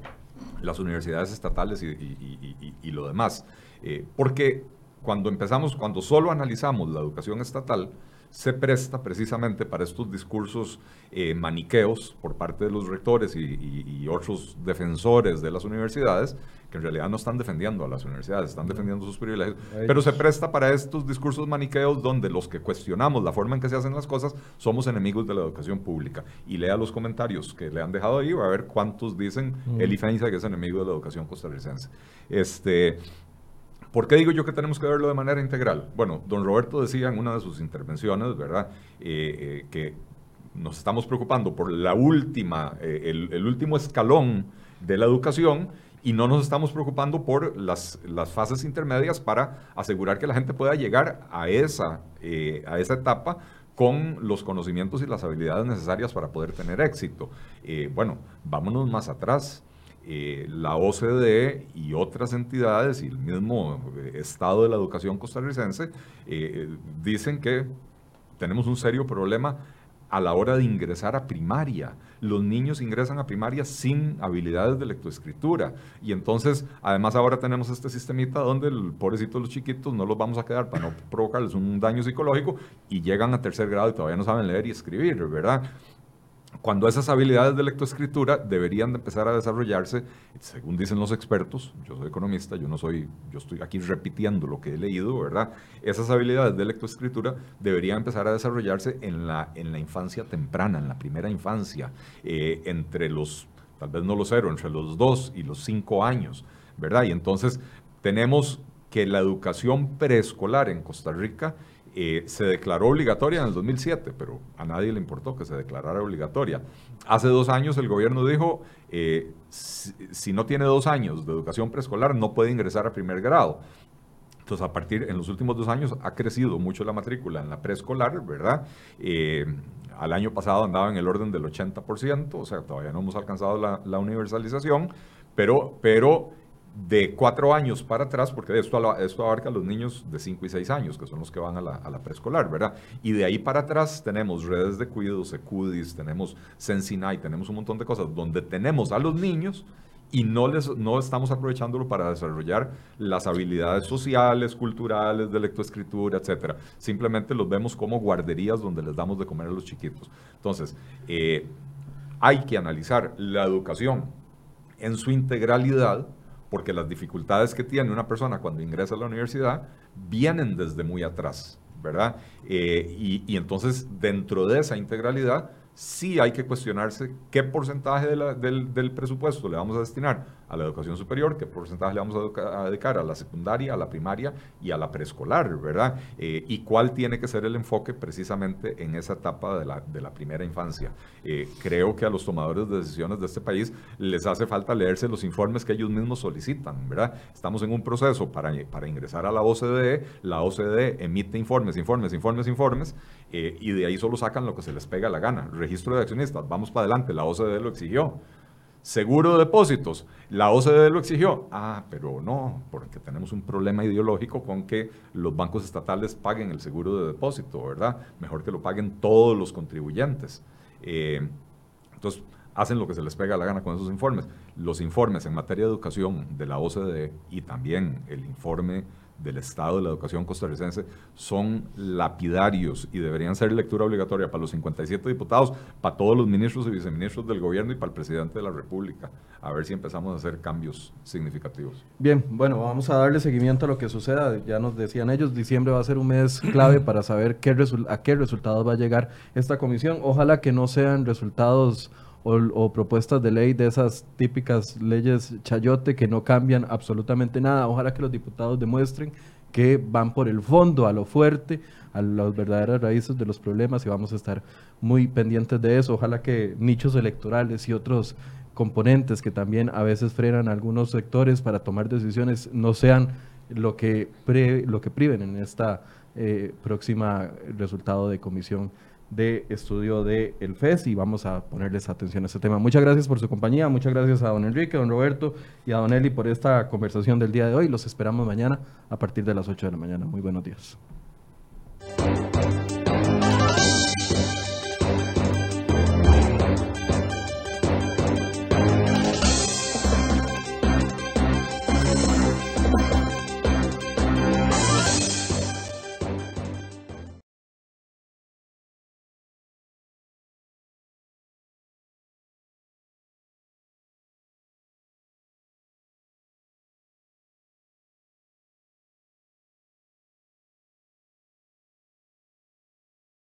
las universidades estatales y, lo demás. Eh, porque cuando empezamos, cuando solo analizamos la educación estatal, se presta precisamente para estos discursos eh, maniqueos por parte de los rectores y, otros defensores de las universidades, que en realidad no están defendiendo a las universidades, están defendiendo sus privilegios, pero se presta para estos discursos maniqueos donde los que cuestionamos la forma en que se hacen las cosas somos enemigos de la educación pública. Y lea los comentarios que le han dejado ahí, va a ver cuántos dicen el IFENSA que es enemigo de la educación costarricense. Este, ¿Por qué digo yo que tenemos que verlo de manera integral? Bueno, don Roberto decía en una de sus intervenciones, ¿verdad?, eh, eh, que nos estamos preocupando por la última, eh, el, último escalón de la educación y no nos estamos preocupando por las, las fases intermedias para asegurar que la gente pueda llegar a esa, a esa etapa con los conocimientos y las habilidades necesarias para poder tener éxito. bueno, vámonos más atrás. Eh, la OCDE y otras entidades y el mismo eh, estado de la educación costarricense eh, dicen que tenemos un serio problema a la hora de ingresar a primaria. Los niños ingresan a primaria sin habilidades de lectoescritura. Y entonces, además ahora tenemos este sistemita donde el pobrecito los chiquitos no los vamos a quedar para no provocarles un daño psicológico y llegan a tercer grado y todavía no saben leer y escribir, ¿verdad? Cuando esas habilidades de lectoescritura deberían de empezar a desarrollarse, según dicen los expertos, yo soy economista, yo no soy, yo estoy aquí repitiendo lo que he leído, ¿verdad? Esas habilidades de lectoescritura deberían empezar a desarrollarse en la, en la infancia temprana, en la primera infancia, eh, entre los, tal vez no los cero, entre los dos y los cinco años, ¿verdad? Y entonces tenemos que la educación preescolar en Costa Rica eh, se declaró obligatoria en el 2007, pero a nadie le importó que se declarara obligatoria. Hace dos años el gobierno dijo, eh, si, no tiene dos años de educación preescolar, no puede ingresar a primer grado. Entonces, a partir, en los últimos dos años ha crecido mucho la matrícula en la preescolar, ¿verdad? Eh, al año pasado andaba en el orden del 80%, o sea, todavía no hemos alcanzado la, la universalización, pero, pero de cuatro años para atrás, porque esto, esto abarca a los niños de cinco y seis años, que son los que van a la, preescolar, ¿verdad? Y de ahí para atrás tenemos redes de cuidados, Secudis, tenemos Sensinay, tenemos un montón de cosas donde tenemos a los niños y no, les, no estamos aprovechándolo para desarrollar las habilidades sociales, culturales, de lectoescritura, etcétera. Simplemente los vemos como guarderías donde les damos de comer a los chiquitos. Entonces, eh, hay que analizar la educación en su integralidad, porque las dificultades que tiene una persona cuando ingresa a la universidad vienen desde muy atrás, ¿verdad? Eh, y, y, entonces, dentro de esa integralidad, sí hay que cuestionarse qué porcentaje del, del, presupuesto le vamos a destinar a la educación superior, qué porcentaje le vamos a, dedicar a la secundaria, a la primaria y a la preescolar, ¿verdad? Eh, y cuál tiene que ser el enfoque precisamente en esa etapa de la, de la primera infancia. Eh, creo que a los tomadores de decisiones de este país les hace falta leerse los informes que ellos mismos solicitan, ¿verdad? Estamos en un proceso para, para ingresar a la OCDE, la OCDE emite informes, informes, informes, informes, eh, y de ahí solo sacan lo que se les pega la gana. Registro de accionistas, vamos para adelante, la OCDE lo exigió. Seguro de depósitos, la OCDE lo exigió. Ah, pero no, porque tenemos un problema ideológico con que los bancos estatales paguen el seguro de depósito, ¿verdad? Mejor que lo paguen todos los contribuyentes. Eh, entonces, hacen lo que se les pega la gana con esos informes. Los informes en materia de educación de la OCDE y también el informe del estado de la educación costarricense son lapidarios y deberían ser lectura obligatoria para los 57 diputados, para todos los ministros y viceministros del gobierno y para el presidente de la República. A ver si empezamos a hacer cambios significativos. Bien, bueno, vamos a darle seguimiento a lo que suceda. Ya nos decían ellos, diciembre va a ser un mes clave para saber qué a qué resultados va a llegar esta comisión. Ojalá que no sean resultados o, propuestas de ley de esas típicas leyes chayote que no cambian absolutamente nada. Ojalá que los diputados demuestren que van por el fondo, a lo fuerte, a las verdaderas raíces de los problemas y vamos a estar muy pendientes de eso. Ojalá que nichos electorales y otros componentes que también a veces frenan algunos sectores para tomar decisiones no sean lo que, lo que priven en esta eh, próxima resultado de comisión de estudio del el FES y vamos a ponerles atención a este tema. Muchas gracias por su compañía, muchas gracias a don Enrique, a don Roberto y a don Eli por esta conversación del día de hoy. Los esperamos mañana a partir de las 8 de la mañana. Muy buenos días.